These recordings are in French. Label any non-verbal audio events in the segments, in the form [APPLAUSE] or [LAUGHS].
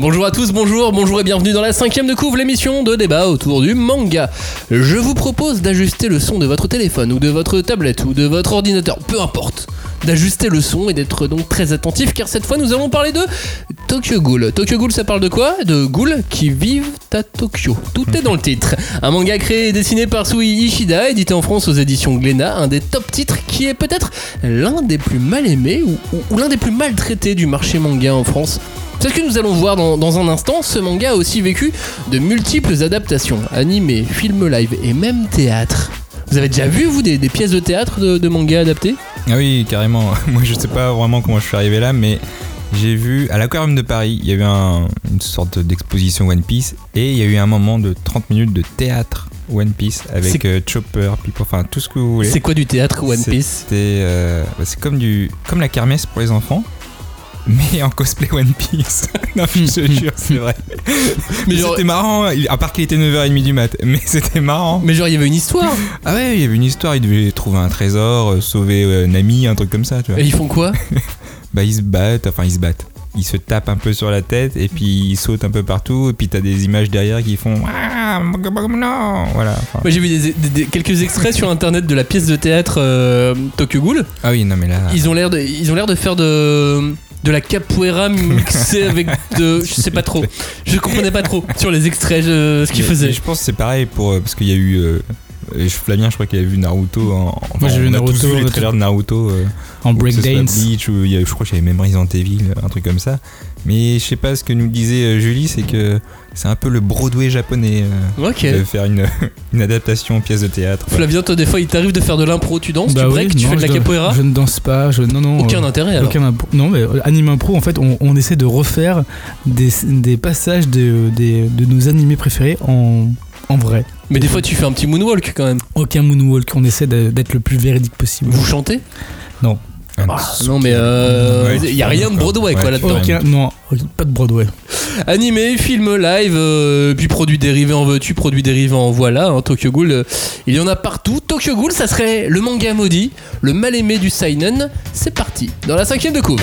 Bonjour à tous, bonjour, bonjour et bienvenue dans la cinquième de couvre, l'émission de débat autour du manga. Je vous propose d'ajuster le son de votre téléphone ou de votre tablette ou de votre ordinateur, peu importe. D'ajuster le son et d'être donc très attentif car cette fois nous allons parler de Tokyo Ghoul. Tokyo Ghoul ça parle de quoi? De ghouls qui vivent à Tokyo. Tout est dans le titre. Un manga créé et dessiné par Sui Ishida, édité en France aux éditions Glénat, un des top titres qui est peut-être l'un des plus mal aimés ou, l'un des plus maltraités du marché manga en France. C'est ce que nous allons voir dans, un instant. Ce manga a aussi vécu de multiples adaptations, animés, films live et même théâtre. Vous avez déjà vu, vous, des, pièces de théâtre de, de manga adaptées? Ah oui, carrément. [LAUGHS] Moi, je sais pas vraiment comment je suis arrivé là, mais j'ai vu à l'Aquarium de Paris, il y a eu un- une sorte d'exposition One Piece et il y a eu un moment de 30 minutes de théâtre One Piece avec euh, Chopper, Pipo, enfin tout ce que vous voulez. C'est quoi du théâtre One Piece euh, bah, c'est comme du, comme la kermesse pour les enfants. Mais en cosplay One Piece. [LAUGHS] non, je te [LAUGHS] jure, c'est vrai. Mais c'était marrant, à part qu'il était 9h30 du mat. Mais [LAUGHS] c'était marrant. Mais genre, il y avait une histoire. Ah ouais, il y avait une histoire, il devait trouver un trésor, euh, sauver euh, Nami, un truc comme ça, tu vois. Et ils font quoi? Bah ils se battent, enfin ils se battent. Ils se tapent un peu sur la tête et puis ils sautent un peu partout et puis t'as des images derrière qui font ah non voilà. enfin. Moi, j'ai vu des- des- des- quelques extraits sur internet de la pièce de théâtre euh, Tokyo Ghoul. Ah oui non mais là. Ils ont l'air de, ils ont l'air de faire de de la capoeira mixée [LAUGHS] avec de je sais pas trop. Je comprenais pas trop sur les extraits je- ce qu'ils faisaient. Je pense que c'est pareil pour euh, parce qu'il y a eu euh, et Flavien je crois qu'il avait vu Naruto en, Moi, j'ai vu Naruto, les le- trailers de Naruto euh, en breakdance. Ou je crois qu'il y avait même Resident Evil un truc comme ça mais je sais pas ce que nous disait euh, Julie c'est que c'est un peu le Broadway japonais euh, Ok. de faire une, [LAUGHS] une adaptation pièce de théâtre Flavien, toi, des fois, il t'arrive de faire de l'impro, tu danses, Bah tu oui, breaks, tu non, fais de la capoeira. Je ne danse pas, je, non, non. Aucun euh, intérêt alors. aucun impro- non, mais anime impro, en fait, on, on essaie de refaire des, des passages de, des- de nos animés préférés en, en vrai. Mais des fois, tu fais un petit moonwalk quand même. Aucun moonwalk, on essaie d'être le plus véridique possible. Vous chantez? Ah, Non, mais euh, il Ouais, y a rien de Broadway quoi là-dedans. non, pas de Broadway. Animé, film live, euh, puis produits dérivés en veux-tu, produits dérivés en voilà. hein, Tokyo Ghoul, euh, il y en a partout. Tokyo Ghoul, ça serait le manga maudit, le mal aimé du seinen. C'est parti dans la cinquième de couve.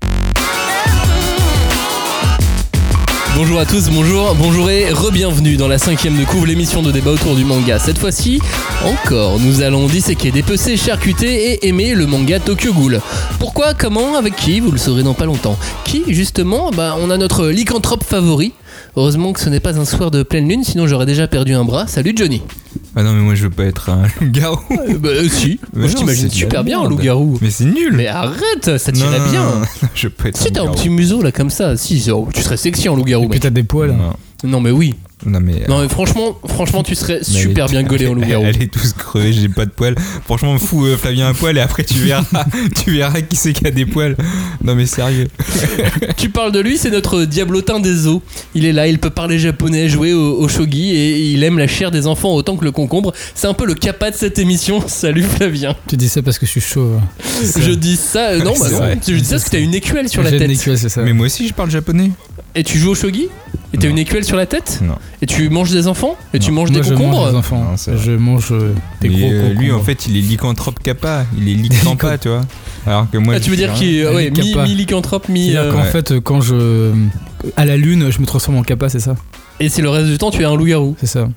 Bonjour à tous, bonjour, bonjour et re-bienvenue dans la cinquième de couvre, l'émission de débat autour du manga. Cette fois-ci, encore, nous allons disséquer, dépecer, charcuter et aimer le manga Tokyo Ghoul. Pourquoi, comment, avec qui, vous le saurez dans pas longtemps. Qui, justement, bah, on a notre lycanthrope favori. Heureusement que ce n'est pas un soir de pleine lune, sinon j'aurais déjà perdu un bras. Salut Johnny. Ah non mais moi je veux pas être un [LAUGHS] loup-garou. [LAUGHS] Euh, bah, euh, si, moi je non, t'imagine c'est de la super bien, un merde. loup-garou. Mais c'est nul. Mais arrête, ça Non, tirait non, bien. non, je veux pas être Si t'as un loup-garou. petit museau là comme ça, si, oh, tu serais sexy en loup-garou. Et puis mec. t'as des poils. Non, Non mais oui. Non, mais. Non mais franchement, franchement tu serais super bien gaulé en loup-garou. Elle est tous crevée, j'ai pas de poils. Franchement, fous euh, Flavien un poil et après tu verras, [LAUGHS] tu verras qui c'est qui a des poils. Non mais sérieux. [LAUGHS] Tu parles de lui, c'est notre diablotin des eaux. Il est là, il peut parler japonais, jouer au, au shogi et il aime la chair des enfants autant que le concombre. C'est un peu le capa de cette émission. [LAUGHS] Salut Flavien. Tu dis ça parce que je suis chaud. hein. Je dis ça, euh, non, bah non. vrai. Je dis ça parce que t'as une écuelle sur la J'ai une tête. écuelle, c'est ça. Mais moi aussi je parle japonais. Et tu joues au shogi? Et t'as une écuelle sur la tête? Non. Et tu manges des enfants? Et tu manges Moi, des je mange concombres des enfants. Non, c'est vrai. je mange euh, des Mais, gros euh, lui en concombres. fait il est lycanthrope kappa, il est lycampa, tu vois. Alors que moi Ah, je tu veux suis dire un- qu'il est un ouais, mi, lycapa. mi-lycanthrope, mi. C'est-à-dire euh, qu'en ouais. fait, euh, quand je. À la lune, je me transforme en kappa, c'est ça? Et c'est le reste du temps, tu es un loup-garou. C'est ça.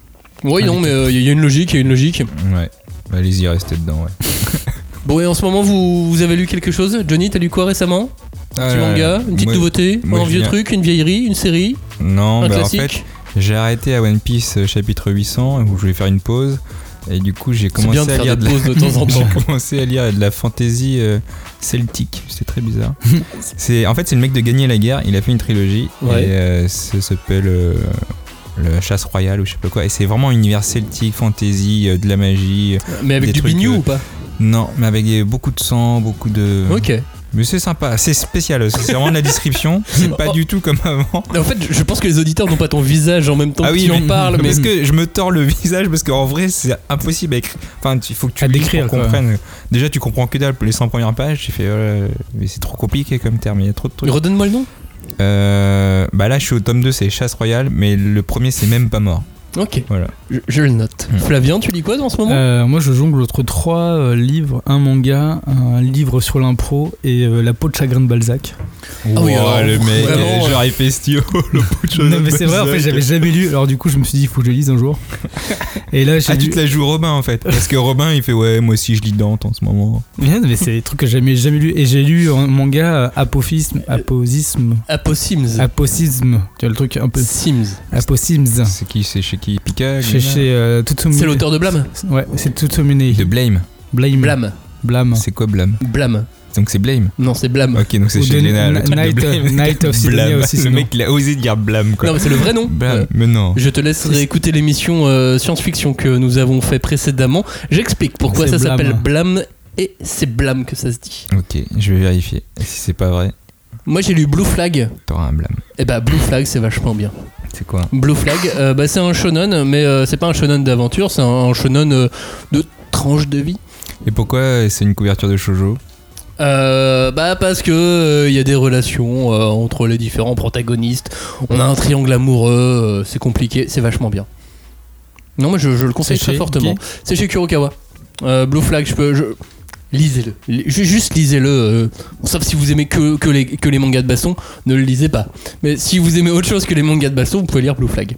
Oui, non, mais euh, il y a une logique, il y a une logique. Ouais. Bah, Allez-y, restez dedans, ouais. [LAUGHS] Bon, et en ce moment, vous, vous avez lu quelque chose? Johnny, t'as lu quoi récemment? Un petit Euh, manga Une petite moi- nouveauté moi, Un vieux viens- truc Une vieillerie Une série Non, Un bah en classique fait, j'ai arrêté à One Piece euh, chapitre 800 où je voulais faire une pause. Et du coup, j'ai commencé de à lire de la... de temps en [LAUGHS] temps. Commencé à lire de la fantasy euh, celtique. C'est très bizarre. [LAUGHS] c'est en fait c'est le mec de Gagner la guerre. Il a fait une trilogie Ouais. et euh, ça s'appelle euh, le chasse royale ou je sais pas quoi. Et c'est vraiment un univers celtique, fantasy, euh, de la magie. Mais avec du bignou euh, ou pas? Non, mais avec euh, beaucoup de sang, beaucoup de. Ok. Mais c'est sympa, c'est spécial. C'est vraiment de la description. [LAUGHS] C'est pas du tout comme avant. En fait, je pense que les auditeurs n'ont pas ton visage en même temps Ah que oui, tu en mais- parles, mais parce que je me tords le [LAUGHS] visage parce qu'en vrai c'est impossible à écrire. Enfin, il faut que tu décrire, pour comprendre. Déjà, tu comprends que dalle les 100 premières pages. J'ai fait, euh, mais c'est trop compliqué comme terme. Il y a trop de trucs. redonne-moi le nom. Euh, bah là, je suis au tome 2, c'est Chasse Royale, mais le premier, c'est même pas mort. Ok, Voilà. je, je le note. Hmm. Flavien, tu lis quoi en ce moment? Euh, moi, je jongle entre trois euh, livres, un manga, un livre sur l'impro et euh, La peau de chagrin de Balzac. Oui, alors, le mec, vraiment, genre il fait stio, le de chose Non, mais c'est vrai, en fait, j'avais jamais lu. Alors, du coup, je me suis dit, il faut que je le lise un jour. [LAUGHS] Et là, j'ai Ah, tu lu. te la joues Robin en fait. Parce que Robin, il fait ouais, moi aussi je lis Dante en ce moment. Bien, mais c'est des trucs que j'ai jamais, jamais lu. Et j'ai lu un manga Apophisme, Aposisme, Aposims. Aposisme. Tu vois le truc un peu. Sims. Aposims. C'est qui C'est chez qui Pika Chez, chez euh, Tutsumune. C'est l'auteur de Blâme. Ouais, c'est Tutsumune. De Blame. Blame. Blâme. Blâme. C'est quoi Blame Blâme. Donc c'est Blame. Non, c'est Blâme. Ok, donc c'est chez Lena. le truc de Night- Blame. Night of Blame. aussi, Le mec, il a osé dire Blame quoi. Non, mais c'est le vrai nom. Blame. Euh, Mais non. Je te laisse réécouter l'émission euh, science-fiction que nous avons fait précédemment. J'explique pourquoi ça s'appelle Blâme et c'est Blâme que ça se dit. Ok, je vais vérifier. Si c'est pas vrai, Moi j'ai lu Blue Flag. t'auras un Blame. Et bah Blue Flag c'est vachement bien. C'est quoi Blue Flag, euh, bah, c'est un shonen, mais euh, c'est pas un shonen d'aventure, c'est un, un shonen euh, de tranche de vie. Et pourquoi c'est une couverture de shoujo Euh, bah parce que il y a des relations euh, entre les différents protagonistes. On a un triangle amoureux, c'est compliqué, c'est vachement bien. Non, moi je, je le conseille très fortement. C'est chez Kurokawa. Blue Flag, je peux. Je... Lisez-le. Li- ju- Juste lisez-le. euh, sauf si vous aimez que, que, les, que les mangas de baston, ne le lisez pas. Mais si vous aimez autre chose que les mangas de baston, vous pouvez lire Blue Flag.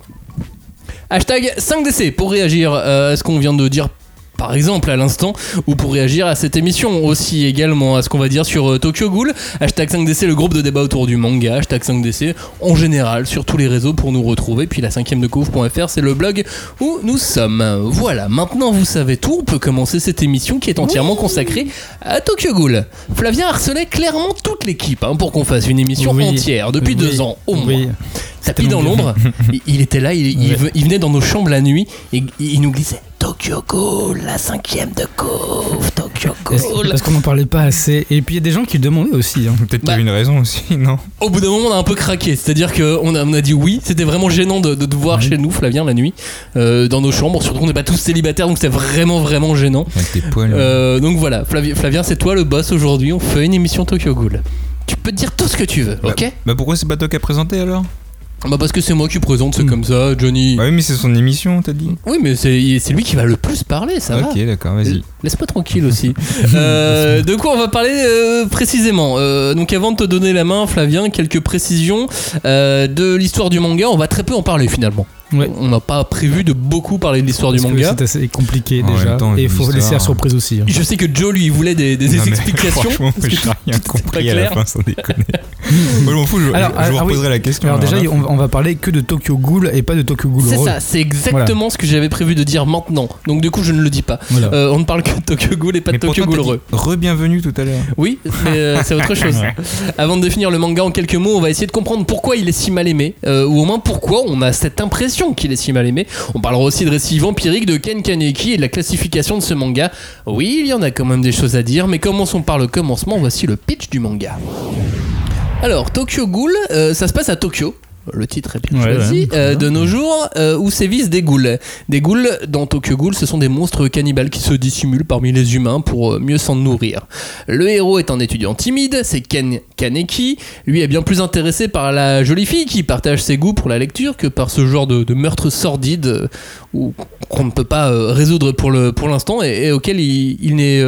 Hashtag 5DC pour réagir euh, à ce qu'on vient de dire par exemple à l'instant ou pour réagir à cette émission. Aussi également à ce qu'on va dire sur euh, Tokyo Ghoul. Hashtag 5DC le groupe de débat autour du manga. Hashtag 5DC en général sur tous les réseaux pour nous retrouver. Puis la cinquième de couvre.fr c'est le blog où nous sommes. Voilà maintenant vous savez tout. On peut commencer cette émission qui est entièrement consacrée à Tokyo Ghoul. Flavien harcelait clairement toute l'équipe hein, pour qu'on fasse une émission Oui. entière depuis Oui. deux ans au moins. Tapis dans l'ombre. [LAUGHS] il, était là, il venait dans nos chambres la nuit et il nous glissait Tokyo Ghoul, la cinquième de Couve, Tokyo Parce, Ghoul. parce qu'on n'en parlait pas assez. Et puis il y a des gens qui le demandaient aussi. hein. Peut-être qu'il y Bah. avait une raison aussi, [LAUGHS] non Au bout d'un moment, on a un peu craqué. C'est-à-dire qu'on a, on a dit oui. C'était vraiment gênant de, de te voir chez nous, Flavien, la nuit, euh, dans nos chambres. Surtout qu'on n'est pas tous célibataires, donc c'était vraiment, vraiment gênant. Avec tes poils. Euh, donc voilà, Flavien, Flavien, c'est toi le boss aujourd'hui. On fait une émission Tokyo Ghoul. Tu peux dire tout ce que tu veux, ok? Bah pourquoi c'est pas toi qui a présenté alors? Bah parce que c'est moi qui présente, c'est comme ça, Johnny. Bah oui, mais c'est son émission, t'as dit Oui, mais c'est c'est lui qui va le plus parler, ça va. Ok, d'accord, vas-y. Laisse-moi tranquille aussi. [LAUGHS] Euh, de quoi on va parler euh, précisément Euh, Donc avant de te donner la main, Flavien, quelques précisions euh, de l'histoire du manga. On va très peu en parler finalement. Ouais. On n'a pas prévu de beaucoup parler de l'histoire du manga. C'est assez compliqué En déjà. temps, et il faut laisser la surprise aussi. hein. Je sais que Joe lui voulait des, des Non, explications. Franchement, parce que j'ai rien compris à la fin, sans déconner. [LAUGHS] Moi, je m'en fous, je, Alors, je- je vous ah oui. reposerai la question. Alors déjà, là. on, on va parler que de Tokyo Ghoul et pas de Tokyo Ghoul C'est ça, c'est exactement ce que j'avais prévu de dire maintenant. Donc du coup, je ne le dis pas. Voilà. Euh, on ne parle que de Tokyo Ghoul et pas Mais de Tokyo Ghoul Re-bienvenue tout à l'heure. Oui, mais euh, c'est autre chose. Avant de définir le manga en quelques mots, on va essayer de comprendre pourquoi il est si mal aimé, euh, ou au moins pourquoi on a cette impression qu'il est si mal aimé. On parlera aussi de récits vampiriques de Ken Kaneki et de la classification de ce manga. Oui, il y en a quand même des choses à dire, mais commençons par le commencement. Voici le pitch du manga. Alors, Tokyo Ghoul, euh, ça se passe à Tokyo. Le titre est bien Ouais, choisi. ouais, euh, de nos jours, euh, où sévissent des ghouls. Des ghouls, dans Tokyo Ghoul, ce sont des monstres cannibales qui se dissimulent parmi les humains pour euh, mieux s'en nourrir. Le héros est un étudiant timide, c'est Ken Kaneki. Lui est bien plus intéressé par la jolie fille qui partage ses goûts pour la lecture que par ce genre de, de meurtre sordide euh, qu'on ne peut pas résoudre pour l'instant et, et auquel il, il n'est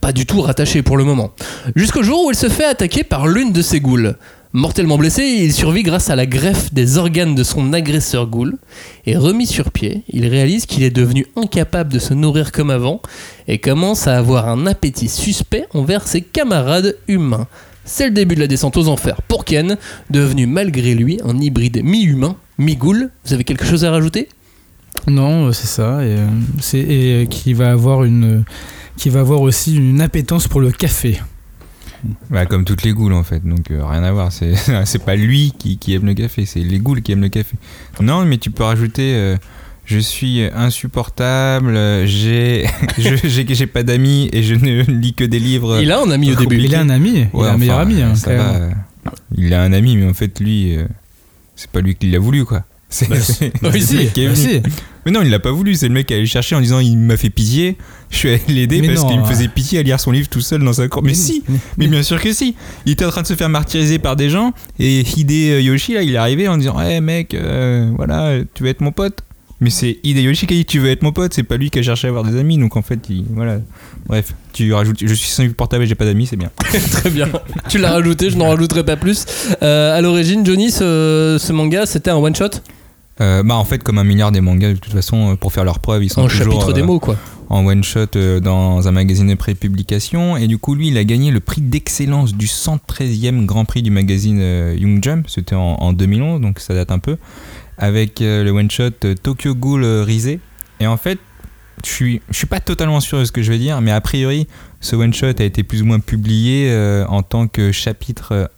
pas du tout rattaché pour le moment. Jusqu'au jour où il se fait attaquer par l'une de ses ghouls. Mortellement blessé, il survit grâce à la greffe des organes de son agresseur ghoul. Et remis sur pied, il réalise qu'il est devenu incapable de se nourrir comme avant et commence à avoir un appétit suspect envers ses camarades humains. C'est le début de la descente aux enfers pour Ken, devenu malgré lui un hybride mi-humain, mi-ghoul. Vous avez quelque chose à rajouter? Non, euh, c'est ça. Et, euh, euh, qui va avoir qui va avoir aussi une appétence pour le café. Bah, comme toutes les goules en fait, donc euh, rien à voir. C'est [LAUGHS] c'est pas lui qui, qui aime le café, c'est les goules qui aiment le café. Non, mais tu peux rajouter. euh, Je suis insupportable, j'ai [LAUGHS] je- j'ai j'ai pas d'amis et je ne lis que des livres. Il a un ami au début. Il a un ami, il a un meilleur enfin, ami. hein, ça va, Il a un ami, mais en fait, lui, euh, c'est pas lui qui l'a voulu, quoi. C'est Bah, c'est- c'est Bah, venu. si. [LAUGHS] Mais non, il l'a pas voulu. C'est le mec qui est allé le chercher en disant il m'a fait pitié. Je suis allé l'aider parce qu'il me ouais. faisait pitié à lire son livre tout seul dans sa cour. Mais si Mais bien sûr que si Il était en train de se faire martyriser par des gens. Et Hide Yoshi, là, il est arrivé en disant Ouais, mec, euh, voilà, tu veux être mon pote? Mais c'est Hideyoshi qui a dit tu veux être mon pote, c'est pas lui qui a cherché à avoir des amis, donc en fait, il, voilà. Bref, tu rajoutes, je suis insupportable et j'ai pas d'amis, c'est bien. [LAUGHS] Très bien. Tu l'as rajouté, je n'en rajouterai pas plus. Euh, à l'origine, Johnny, ce, ce manga, c'était un one shot, Euh, bah en fait, comme un milliard des mangas, de toute façon, euh, pour faire leurs preuves, ils sont toujours chapitre euh, démo, quoi. en one shot euh, dans un magazine de pré-publication. Et du coup, lui, il a gagné le prix d'excellence du 113e Grand Prix du magazine Young Jump. C'était en, en 2011, donc ça date un peu. Avec le one shot Tokyo Ghoul Risé. Et en fait, je suis, je suis pas totalement sûr de ce que je vais dire, mais a priori, ce one shot a été plus ou moins publié en tant que chapitre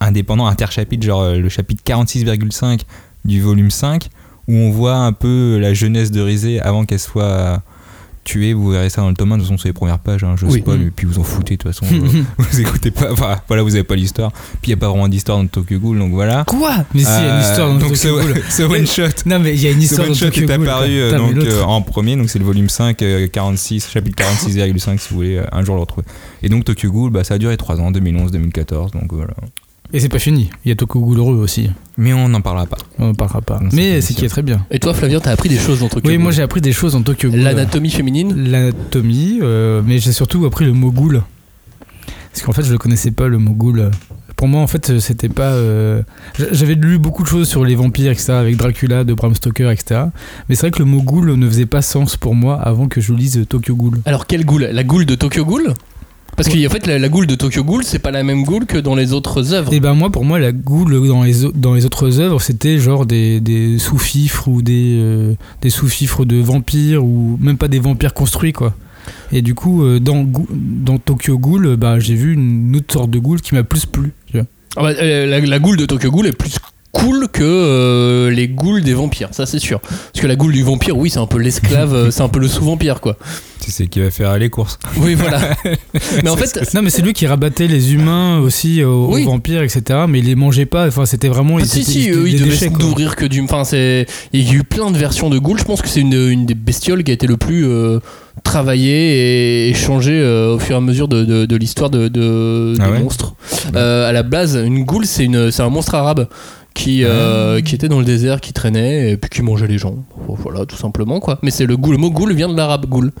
indépendant, interchapitre, genre le chapitre 46,5 du volume 5, où on voit un peu la jeunesse de Rizé avant qu'elle soit tuée. Vous verrez ça dans le tome 1, de toute façon, c'est les premières pages, hein, je Oui. spoil, et puis vous en foutez, de toute façon, [LAUGHS] euh, vous écoutez pas, enfin, voilà, vous avez pas l'histoire. Puis il n'y a pas vraiment d'histoire dans Tokyo Ghoul, donc voilà. Quoi? Mais si, il y a une Euh, histoire dans donc Tokyo Ghoul. [LAUGHS] ce one shot. Non, mais il y a une histoire one dans shot Tokyo est Ghoul. apparu euh, donc, euh, en premier, donc c'est le volume 5, euh, 46, chapitre 46,5 [LAUGHS] si vous voulez euh, un jour le retrouver. Et donc Tokyo Ghoul, bah, ça a duré 3 ans, 2011-2014, donc voilà. Et c'est pas fini. Il y a Tokyo Ghoul heureux aussi. Mais on n'en parlera pas. On en parlera pas. Mais c'est qui est très bien. Et toi, Flavien, t'as appris des choses dans Tokyo Oui, moi Ghoul. j'ai appris des choses dans Tokyo Ghoul. L'anatomie féminine L'anatomie, euh, mais j'ai surtout appris le mot ghoul. Parce qu'en fait, je le connaissais pas, le mot ghoul. Pour moi, en fait, c'était pas. euh, J'avais lu beaucoup de choses sur les vampires, etc., avec Dracula, de Bram Stoker, etc. Mais c'est vrai que le mot ghoul ne faisait pas sens pour moi avant que je lise Tokyo Ghoul. Alors, quelle goule La goule de Tokyo Ghoul? Parce qu'en fait, la, la goule de Tokyo Ghoul, c'est pas la même goule que dans les autres œuvres. Et ben moi, pour moi, la goule dans les, dans les autres œuvres, c'était genre des, des sous-fifres ou des, euh, des sous-fifres de vampires ou même pas des vampires construits, quoi. Et du coup, euh, dans, dans Tokyo Ghoul, bah, j'ai vu une autre sorte de goule qui m'a plus plu. Ah bah, euh, la, la goule de Tokyo Ghoul est plus cool que euh, les goules des vampires, ça c'est sûr. Parce que la goule du vampire, oui, c'est un peu l'esclave, euh, [LAUGHS] c'est un peu le sous-vampire, quoi. C'est ce qui va faire les courses. Oui, voilà. [LAUGHS] Mais en fait, Non, mais c'est lui qui rabattait les humains aussi aux, aux vampires, etc. Mais il les mangeait pas. Enfin, c'était vraiment. Ah, ils si, si, eux, ils devaient nourrir que du. Enfin, c'est. Il y a eu plein de versions de Ghoul. Je pense que c'est une, une des bestioles qui a été le plus euh, travaillée et changée euh, au fur et à mesure de, de- de l'histoire de, de- Ah des ouais? monstres. Euh, à la base, une Ghoul, c'est une- c'est un monstre arabe. Qui, Ah. euh, qui était dans le désert, qui traînait et puis qui mangeait les gens. Voilà, tout simplement quoi. Mais c'est le ghoul. Le mot ghoul vient de l'arabe ghoul.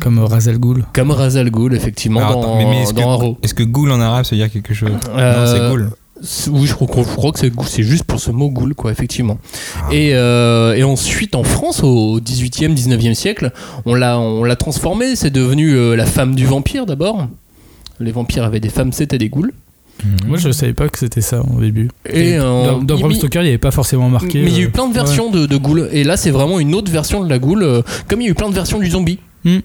Comme Razal Ghoul. Comme Razal Ghoul, effectivement, Alors, dans, attends, mais, mais est-ce que, est-ce que ghoul en arabe, ça veut dire quelque chose? Euh, Non, c'est ghoul. Oui, je crois, je crois que c'est juste pour ce mot ghoul, quoi, effectivement. Ah. Et, euh, et ensuite, en France, au 18e, 19e siècle, on l'a on l'a transformé. C'est devenu euh, la femme du vampire, d'abord. Les vampires avaient des femmes, c'était des ghouls. Mhm. Moi, je savais pas que c'était ça au début. Et, dans, euh, dans Bram Stoker, il n'y avait pas forcément marqué. Mais il y a eu euh, plein de versions de, de ghoul. Et là, c'est vraiment une autre version de la ghoul. euh, comme il y a eu plein de versions du zombie. Hmm.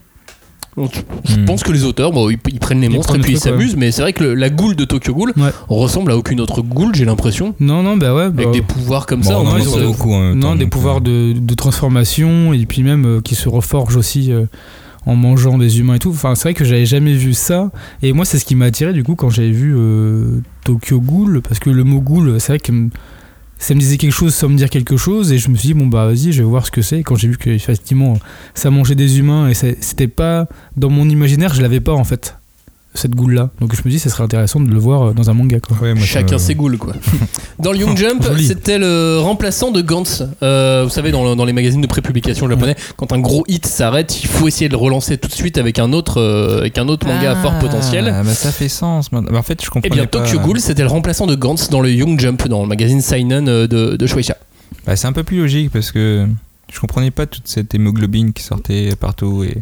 Donc, je Hmm. pense que les auteurs, bon, ils, ils prennent les Ils monstres prennent et puis ils s'amusent. Mais c'est vrai que le- la ghoul de Tokyo Ghoul Ouais. ressemble à aucune autre ghoul, j'ai l'impression. Non, non, bah ouais. bah, Avec des pouvoirs comme Bon, ça. on en en beaucoup Non, des pouvoirs de, de transformation et puis même euh, qui se reforgent aussi euh, en mangeant des humains et tout. Enfin, c'est vrai que j'avais jamais vu ça. Et moi, c'est ce qui m'a attiré du coup quand j'avais vu euh, Tokyo Ghoul. Parce que le mot Ghoul, c'est vrai que ça me disait quelque chose sans me dire quelque chose. Et je me suis dit, bon, bah vas-y, je vais voir ce que c'est. Quand j'ai vu que effectivement ça mangeait des humains et c'était pas dans mon imaginaire, je l'avais pas en fait. Cette goule là. Donc je me dis, ça serait intéressant de le voir euh, dans un manga quoi. ouais, moi, ça Chacun me- ses ghouls, quoi. [LAUGHS] Dans le Young Jump, c'était le remplaçant de Gantz. Euh, vous savez, dans, le- dans les magazines de prépublication japonais, quand un gros hit s'arrête, il faut essayer de le relancer tout de suite avec un autre, euh, avec un autre manga à fort potentiel. Ah, bah ça fait sens. maintenant. Bah, en fait, je Eh comprenais bien, pas. Tokyo Ghoul, c'était le remplaçant de Gantz dans le Young Jump, dans le magazine Seinen euh, de, de Shueisha. Bah, c'est un peu plus logique parce que je comprenais pas toute cette hémoglobine qui sortait partout et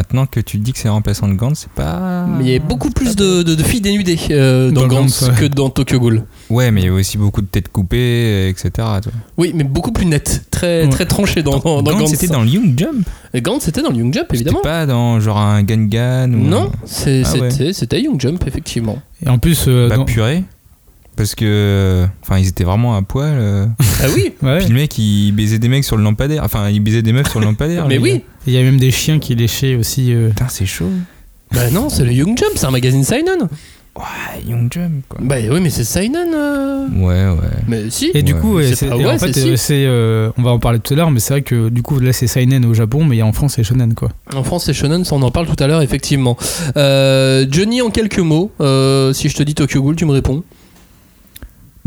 maintenant que tu dis que c'est remplaçant de Gantz, c'est pas. Mais il y a beaucoup plus de, de- de filles dénudées euh, dans, Dans Gantz Gantz, ouais. que dans Tokyo Ghoul. Ouais, mais il y a aussi beaucoup de têtes coupées, etc. toi. Oui, mais beaucoup plus net, très, Ouais. très tranché dans, dans, dans Gantz, Gantz. c'était dans le Young Jump. Et Gantz, c'était dans le Young Jump, C'était évidemment. pas dans genre un Gangan ou. Non, Ah ouais. c'était c'était Young Jump, effectivement. Et en plus, euh, Bah, dans- purée. Parce que. Enfin, ils étaient vraiment à poil. euh. Ah oui [LAUGHS] Ouais. Puis le mec, il baisait des mecs sur le lampadaire. Enfin, il baisait des meufs sur le lampadaire. [LAUGHS] Mais oui Il y a même des chiens qui léchaient aussi. euh. Putain, c'est chaud. Bah non, c'est le Young Jump, c'est un magazine Seinen. Ouais, Young Jump, quoi. Bah oui, mais c'est Seinen. euh. Ouais, ouais. Mais si. Et du coup, ouais, C'est en fait, c'est si. on va en parler tout à l'heure, mais c'est vrai que du coup, là, c'est Seinen au Japon, mais en France, c'est Shonen, quoi. En France, c'est Shonen, ça on en parle tout à l'heure, effectivement. Euh, Johnny, en quelques mots, euh, si je te dis Tokyo Ghoul, tu me réponds.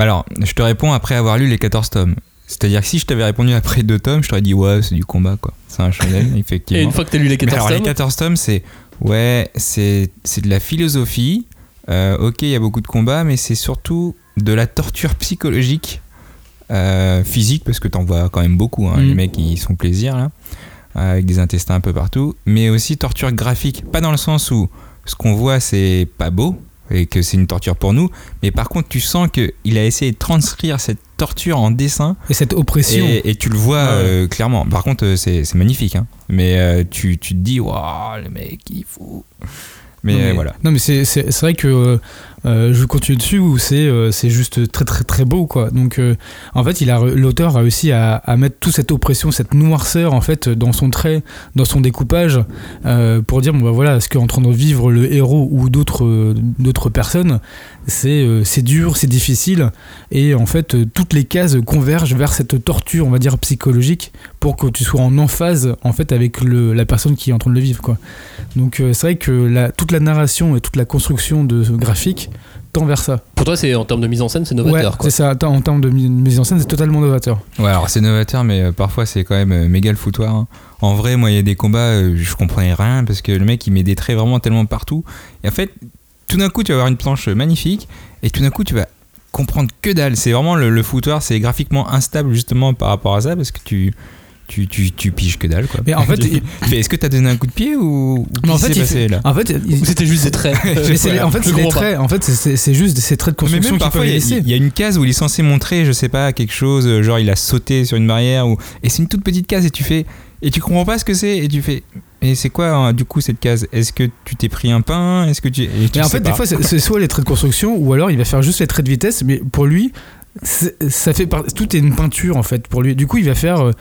Bah alors, je te réponds après avoir lu les 14 tomes. C'est-à-dire que si je t'avais répondu après deux tomes, je t'aurais dit ouais, c'est du combat, quoi. C'est un shonen, [LAUGHS] effectivement. Et une fois que t'as lu les Mais 14 alors, les tomes, 14 tomes, c'est ouais, c'est c'est de la philosophie. Euh, ok, il y a beaucoup de combats, mais c'est surtout de la torture psychologique, euh, physique, parce que t'en vois quand même beaucoup. hein, Mm. Les mecs, ils sont plaisir là, avec des intestins un peu partout, mais aussi torture graphique. Pas dans le sens où ce qu'on voit, c'est pas beau et que c'est une torture pour nous, mais par contre, tu sens que il a essayé de transcrire cette torture en dessin Et cette oppression. et, et tu le vois Ouais. euh, clairement. Par contre, euh, c'est c'est magnifique. hein. Mais euh, tu, tu te dis, waouh, le mec, il faut. Mais, non, euh, voilà. Non, mais c'est vrai que euh, je continue dessus où c'est, euh, c'est juste très très très beau quoi. Donc euh, en fait, il a, l'auteur a réussi à, mettre toute cette oppression, cette noirceur en fait dans son trait, dans son découpage, pour dire bon bah voilà, ce qu'est en train de vivre le héros ou d'autres personnes, c'est dur, c'est difficile et en fait toutes les cases convergent vers cette torture, on va dire psychologique, pour que tu sois en emphase en fait avec le, la personne qui est en train de le vivre quoi. Donc c'est vrai que toute la narration et toute la construction de ce graphique tend vers ça. pour toi, c'est en termes de mise en scène, c'est novateur. quoi. c'est ça. En termes de mi- mise en scène, c'est totalement novateur. Ouais, alors c'est novateur, mais euh, parfois c'est quand même euh, méga le foutoir. hein. En vrai, moi, il y a des combats, euh, je comprenais rien parce que le mec, il met des traits vraiment tellement partout. Et en fait, tout d'un coup, tu vas avoir une planche magnifique et tout d'un coup, tu vas comprendre que dalle. C'est vraiment le, le foutoir, c'est graphiquement instable justement par rapport à ça parce que tu. Tu, tu, tu piges que dalle quoi. Mais en fait, [LAUGHS] est-ce que t'as donné un coup de pied ou, ou Mais en qu'est-ce fait, qui il s'est passé fait- là en fait, c'était juste des traits. [LAUGHS] mais c'est- en fait, c'est pas. traits. En fait, c'est- juste ces traits de Mais construction même qui parfois, il y, a- y une case où il est censé montrer, je sais pas, quelque chose, euh, genre il a sauté sur une barrière, ou... et c'est une toute petite case, et tu fais. Et tu comprends pas ce que c'est, et tu fais. Et c'est quoi, hein, du coup, cette case? Est-ce que tu t'es pris un pain? Est-ce que tu. et tu Mais en fait, pas. des fois, c'est c'est soit les traits de construction, ou alors il va faire juste les traits de vitesse, mais pour lui, c'est- ça fait par- tout est une peinture en fait pour lui. Du coup, il va faire.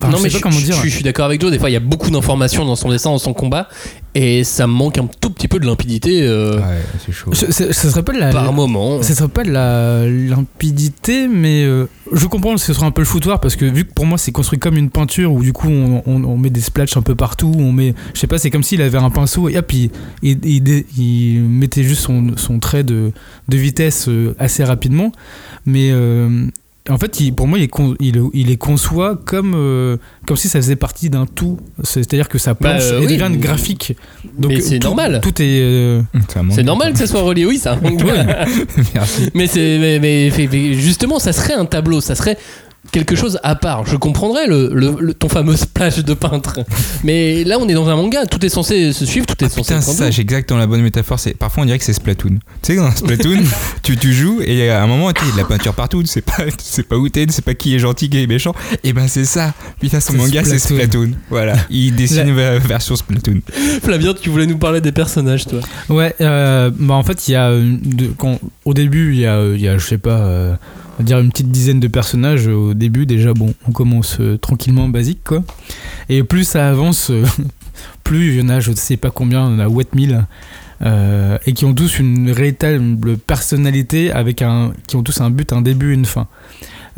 Enfin, non, je mais sais je, pas comment je- dire. je- je suis d'accord avec Joe. Des fois, il y a beaucoup d'informations dans son dessin, dans son combat, et ça me manque un tout petit peu de limpidité euh, Ouais, c'est chaud. Ce- ce- ça serait pas de la. par moment. Ça serait pas de la limpidité, mais euh, je comprends que ce serait un peu le foutoir parce que vu que pour moi c'est construit comme une peinture où du coup on, on- on met des splatchs un peu partout, on met, je sais pas, c'est comme s'il avait un pinceau et hop, il, il, il dé- il mettait juste son, son trait de, de vitesse euh, assez rapidement, mais euh, en fait, il- pour moi, il est, con- il, il les conçoit comme, euh, comme si ça faisait partie d'un tout. C'est-à-dire que sa Bah, planche euh, elle oui. devient graphique. Donc Mais c'est normal. Tout est. euh, C'est normal que ça soit relié, oui, ça. [LAUGHS] [LAUGHS] Merci. mais c'est, mais, mais- mais- mais justement, ça serait un tableau, ça serait quelque chose à part. Je comprendrais le, le- le- ton fameux [LAUGHS] splash de peintre, mais là, on est dans un manga, tout est censé se suivre, tout est Ah, censé putain, être c'est un ça, j'ai exactement la bonne métaphore. C'est parfois on dirait que c'est Splatoon. Tu sais, dans Splatoon, [LAUGHS] tu, tu joues et à un moment, tu sais, il y a de la peinture partout. Tu sais pas, tu sais pas où t'es, tu sais pas qui est gentil, qui est méchant. Et ben c'est ça. Putain, son C'est manga, c'est Splatoon. Voilà, il [LAUGHS] dessine La- une version Splatoon. Flavien, tu voulais nous parler des personnages, toi. Ouais, euh, bah en fait, il y a euh, de- quand, au début, il y a, euh, il y a, je sais pas, euh, on va dire une petite dizaine de personnages. Au début, déjà, bon, on commence euh, tranquillement basique, quoi. Et plus ça avance, euh, [LAUGHS] plus il y en a, je sais pas combien, on a 8000. Euh, et qui ont tous une véritable personnalité avec un qui ont tous un but un début une fin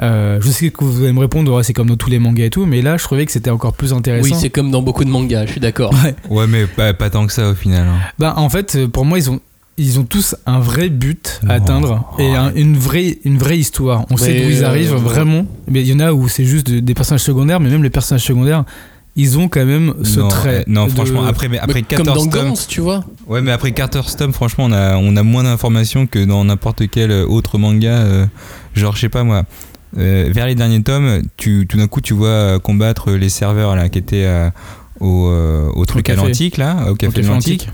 Euh, je sais que vous allez me répondre ouais, c'est comme dans tous les mangas et tout mais là je trouvais que c'était encore plus intéressant Oui, c'est comme dans beaucoup de mangas, je suis d'accord. Ouais. Ouais, mais pas, pas tant que ça au final. hein. Bah, en fait, euh, pour moi, ils ont, ils ont tous un vrai but à Oh. atteindre et un- une, vraie, une vraie histoire. On sait d'où ils euh, arrivent vraiment. Mais il y en a où c'est juste de- des personnages secondaires, mais même les personnages secondaires, ils ont quand même ce non, trait. euh, non, de- franchement, après, mais après Mais comme 14 dans tomes. Tu vois. Ouais, mais après 14 tomes, franchement, on a, on a moins d'informations que dans n'importe quel autre manga. euh, genre, je sais pas moi. euh, vers les derniers tomes, tu, tout d'un coup, tu vois euh, combattre les serveurs là, qui étaient euh, au, euh, au truc café. atlantique, là, au au café Café atlantique.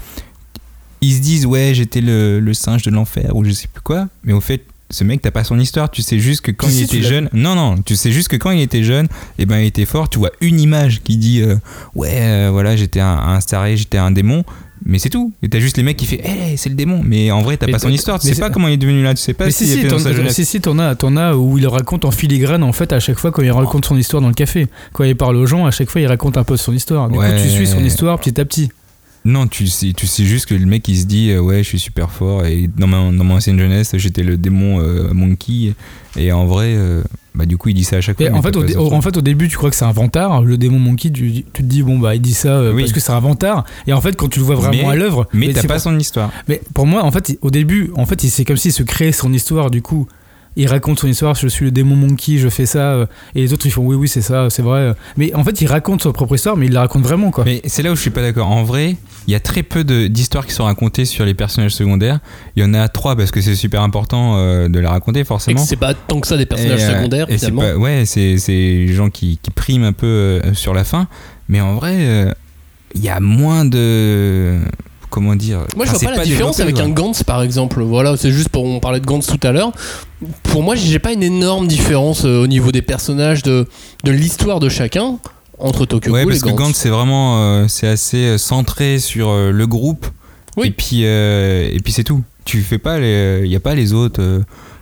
Ils se disent, ouais, j'étais le, le singe de l'enfer ou je sais plus quoi. Mais au fait, ce mec, t'as pas son histoire. Tu sais juste que quand Si, il si, était jeune. Non, non, tu sais juste que quand il était jeune, et ben, il était fort. Tu vois une image qui dit, euh, ouais, euh, voilà, j'étais un, un staré, j'étais un démon. Mais c'est tout. Et t'as juste les mecs qui fait Eh, c'est le démon. Mais en vrai, t'as pas son histoire. Tu sais pas comment il est devenu là. Tu sais pas Mais si, si, jeunesse. si, si, t'en as, t'en as où il raconte en filigrane en fait à chaque fois quand il raconte son histoire dans le café. Quand il parle aux gens, à chaque fois il raconte un peu son histoire. Du Ouais. coup, tu suis son histoire petit à petit. Non, tu sais, tu sais juste que le mec il se dit euh, ouais je suis super fort et dans ma, dans mon ancienne jeunesse j'étais le démon euh, monkey et en vrai euh, bah du coup il dit ça à chaque fois. mais en, fait, t'as au, pas dé- ça. au- en fait, au début, tu crois que c'est un vantard, le démon monkey. Tu, tu te dis, bon, bah, il dit ça Oui. parce que c'est un vantard. Et en fait, quand tu le vois vraiment Mais- à l'œuvre. mais t'as c'est pas son histoire. Mais pour moi, en fait, au début, en fait, c'est comme s'il se créait son histoire. Du coup, il raconte son histoire. Je suis le démon monkey, je fais ça. euh, Et les autres, ils font oui, oui, c'est ça, c'est vrai. Mais en fait, il raconte sa propre histoire, mais il la raconte vraiment, quoi. Mais c'est là où je suis pas d'accord. En vrai, il y a très peu d'histoires qui sont racontées sur les personnages secondaires. Il y en a trois parce que c'est super important euh, de les raconter forcément. c'est pas tant que ça des personnages Et, euh, secondaires, et c'est finalement. pas- ouais, c'est c'est les gens qui, qui priment un peu euh, sur la fin. Mais en vrai, euh, il y a moins de. Comment dire Moi, je vois pas la différence avec développé, un. Gantz, par exemple. Voilà, c'est juste pour on parlait de Gantz tout à l'heure. Pour moi, j'ai pas une énorme différence euh, au niveau des personnages, de, de l'histoire de chacun entre Tokyo Ouais, Ghoul parce et que Gantz. Gantz, c'est vraiment euh, c'est assez euh, centré sur euh, le groupe. Oui. Et puis, et puis c'est tout. Tu fais pas. Il n'y a pas les autres.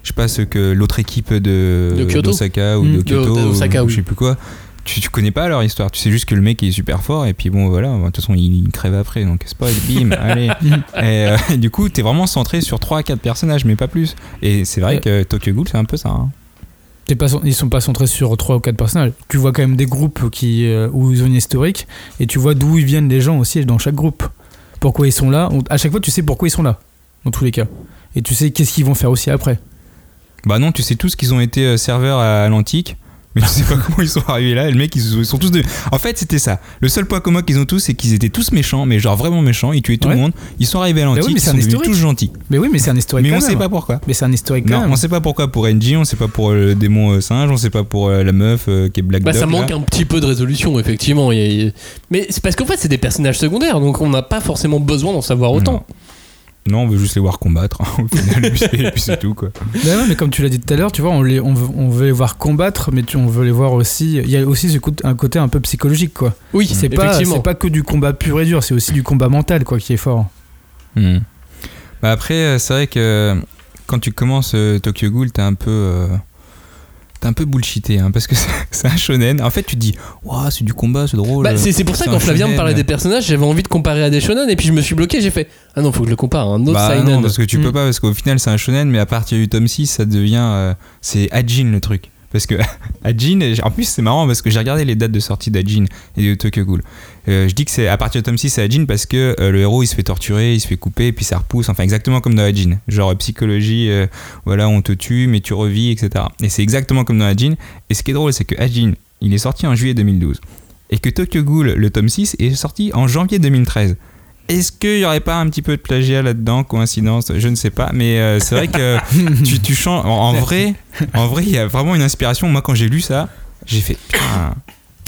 je sais pas ce que l'autre équipe de, De Kyoto. d'Osaka ou Mm. de De- Kyoto d'Osaka, ou, oui. je sais plus quoi. Tu, tu connais pas leur histoire. Tu sais juste que le mec est super fort et puis bon voilà. De toute façon il, crève après donc spoil bim [LAUGHS] allez. Et euh, [LAUGHS] du coup t'es vraiment centré sur 3 à 4 personnages mais pas plus. Et c'est vrai Ouais. que Tokyo Ghoul c'est un peu ça. hein. T'es pas, ils sont pas centrés sur trois ou quatre personnages. Tu vois quand même des groupes qui, euh, où ils ont une historique et tu vois d'où ils viennent les gens aussi dans chaque groupe. Pourquoi ils sont là. On- à chaque fois, tu sais pourquoi ils sont là, dans tous les cas. Et tu sais qu'est-ce qu'ils vont faire aussi après. Bah non, tu sais tous qu'ils ont été euh, serveurs à, l'antique, mais tu sais pas [LAUGHS] comment ils sont arrivés là. Et le mec, ils, sont- ils sont tous de. En fait, c'était ça. Le seul point commun qu'ils ont tous, c'est qu'ils étaient tous méchants, mais genre vraiment méchants. Ils tuaient tout Ouais. le monde. Ils sont arrivés à l'antique, oui, mais ils c'est sont un devenus historique. tous gentils. Mais oui, mais c'est un historique Mais quand on même. sait pas pourquoi. Mais c'est un historique quand Non, même. on sait pas pourquoi pour Engie, on sait pas pour le démon euh, singe, on sait pas pour euh, la meuf euh, qui est Black Bah, Dog. ça là. manque un petit peu de résolution, effectivement. Mais c'est parce qu'en fait, c'est des personnages secondaires, donc on n'a pas forcément besoin d'en savoir autant. Non, on veut juste les voir combattre. hein, au final, et puis c'est- et puis c'est tout quoi. Bah ouais, mais comme tu l'as dit tout à l'heure, tu vois, on, les, on, veut, on veut les voir combattre, mais tu- on veut les voir aussi. Il y a aussi ce un côté un peu psychologique, quoi. Oui, C'est pas, effectivement. c'est pas que du combat pur et dur, c'est aussi du combat mental, quoi, qui est fort. Hmm. Bah après, euh, c'est vrai que quand tu commences euh, Tokyo Ghoul, t'es un peu. euh, T'es un peu bullshité, hein, parce que [LAUGHS] c'est- un shonen. En fait, tu te dis, Ouah, c'est du combat, c'est drôle. Bah, c'est pour ça quand Flavien me parlait des personnages, j'avais envie de comparer à des shonen et puis je me suis bloqué, j'ai fait ah non, faut que je le compare à un autre Bah seinen. non, parce que tu Mm. peux pas, parce qu'au final, c'est un shonen, mais à partir du tome 6, ça devient. euh, c'est Ajin le truc. Parce que [LAUGHS] Ajin, en plus, c'est marrant parce que j'ai regardé les dates de sortie d'Ajin et de Tokyo Ghoul. Euh, je dis que c'est à partir du tome 6, c'est Ajin parce que euh, le héros il se fait torturer, il se fait couper, puis ça repousse. Enfin, exactement comme dans Ajin. Genre euh, psychologie, voilà, on te tue, mais tu revis, etc. Et c'est exactement comme dans Ajin. Et ce qui est drôle, c'est que Ajin, il est sorti en juillet 2012. Et que Tokyo Ghoul, le tome 6, est sorti en janvier 2013. Est-ce qu'il n'y aurait pas un petit peu de plagiat là-dedans, coïncidence? Je ne sais pas, mais euh, c'est vrai que [LAUGHS] tu, tu changes. En, en vrai, en vrai, il y a vraiment une inspiration. Moi, quand j'ai lu ça, j'ai fait putain.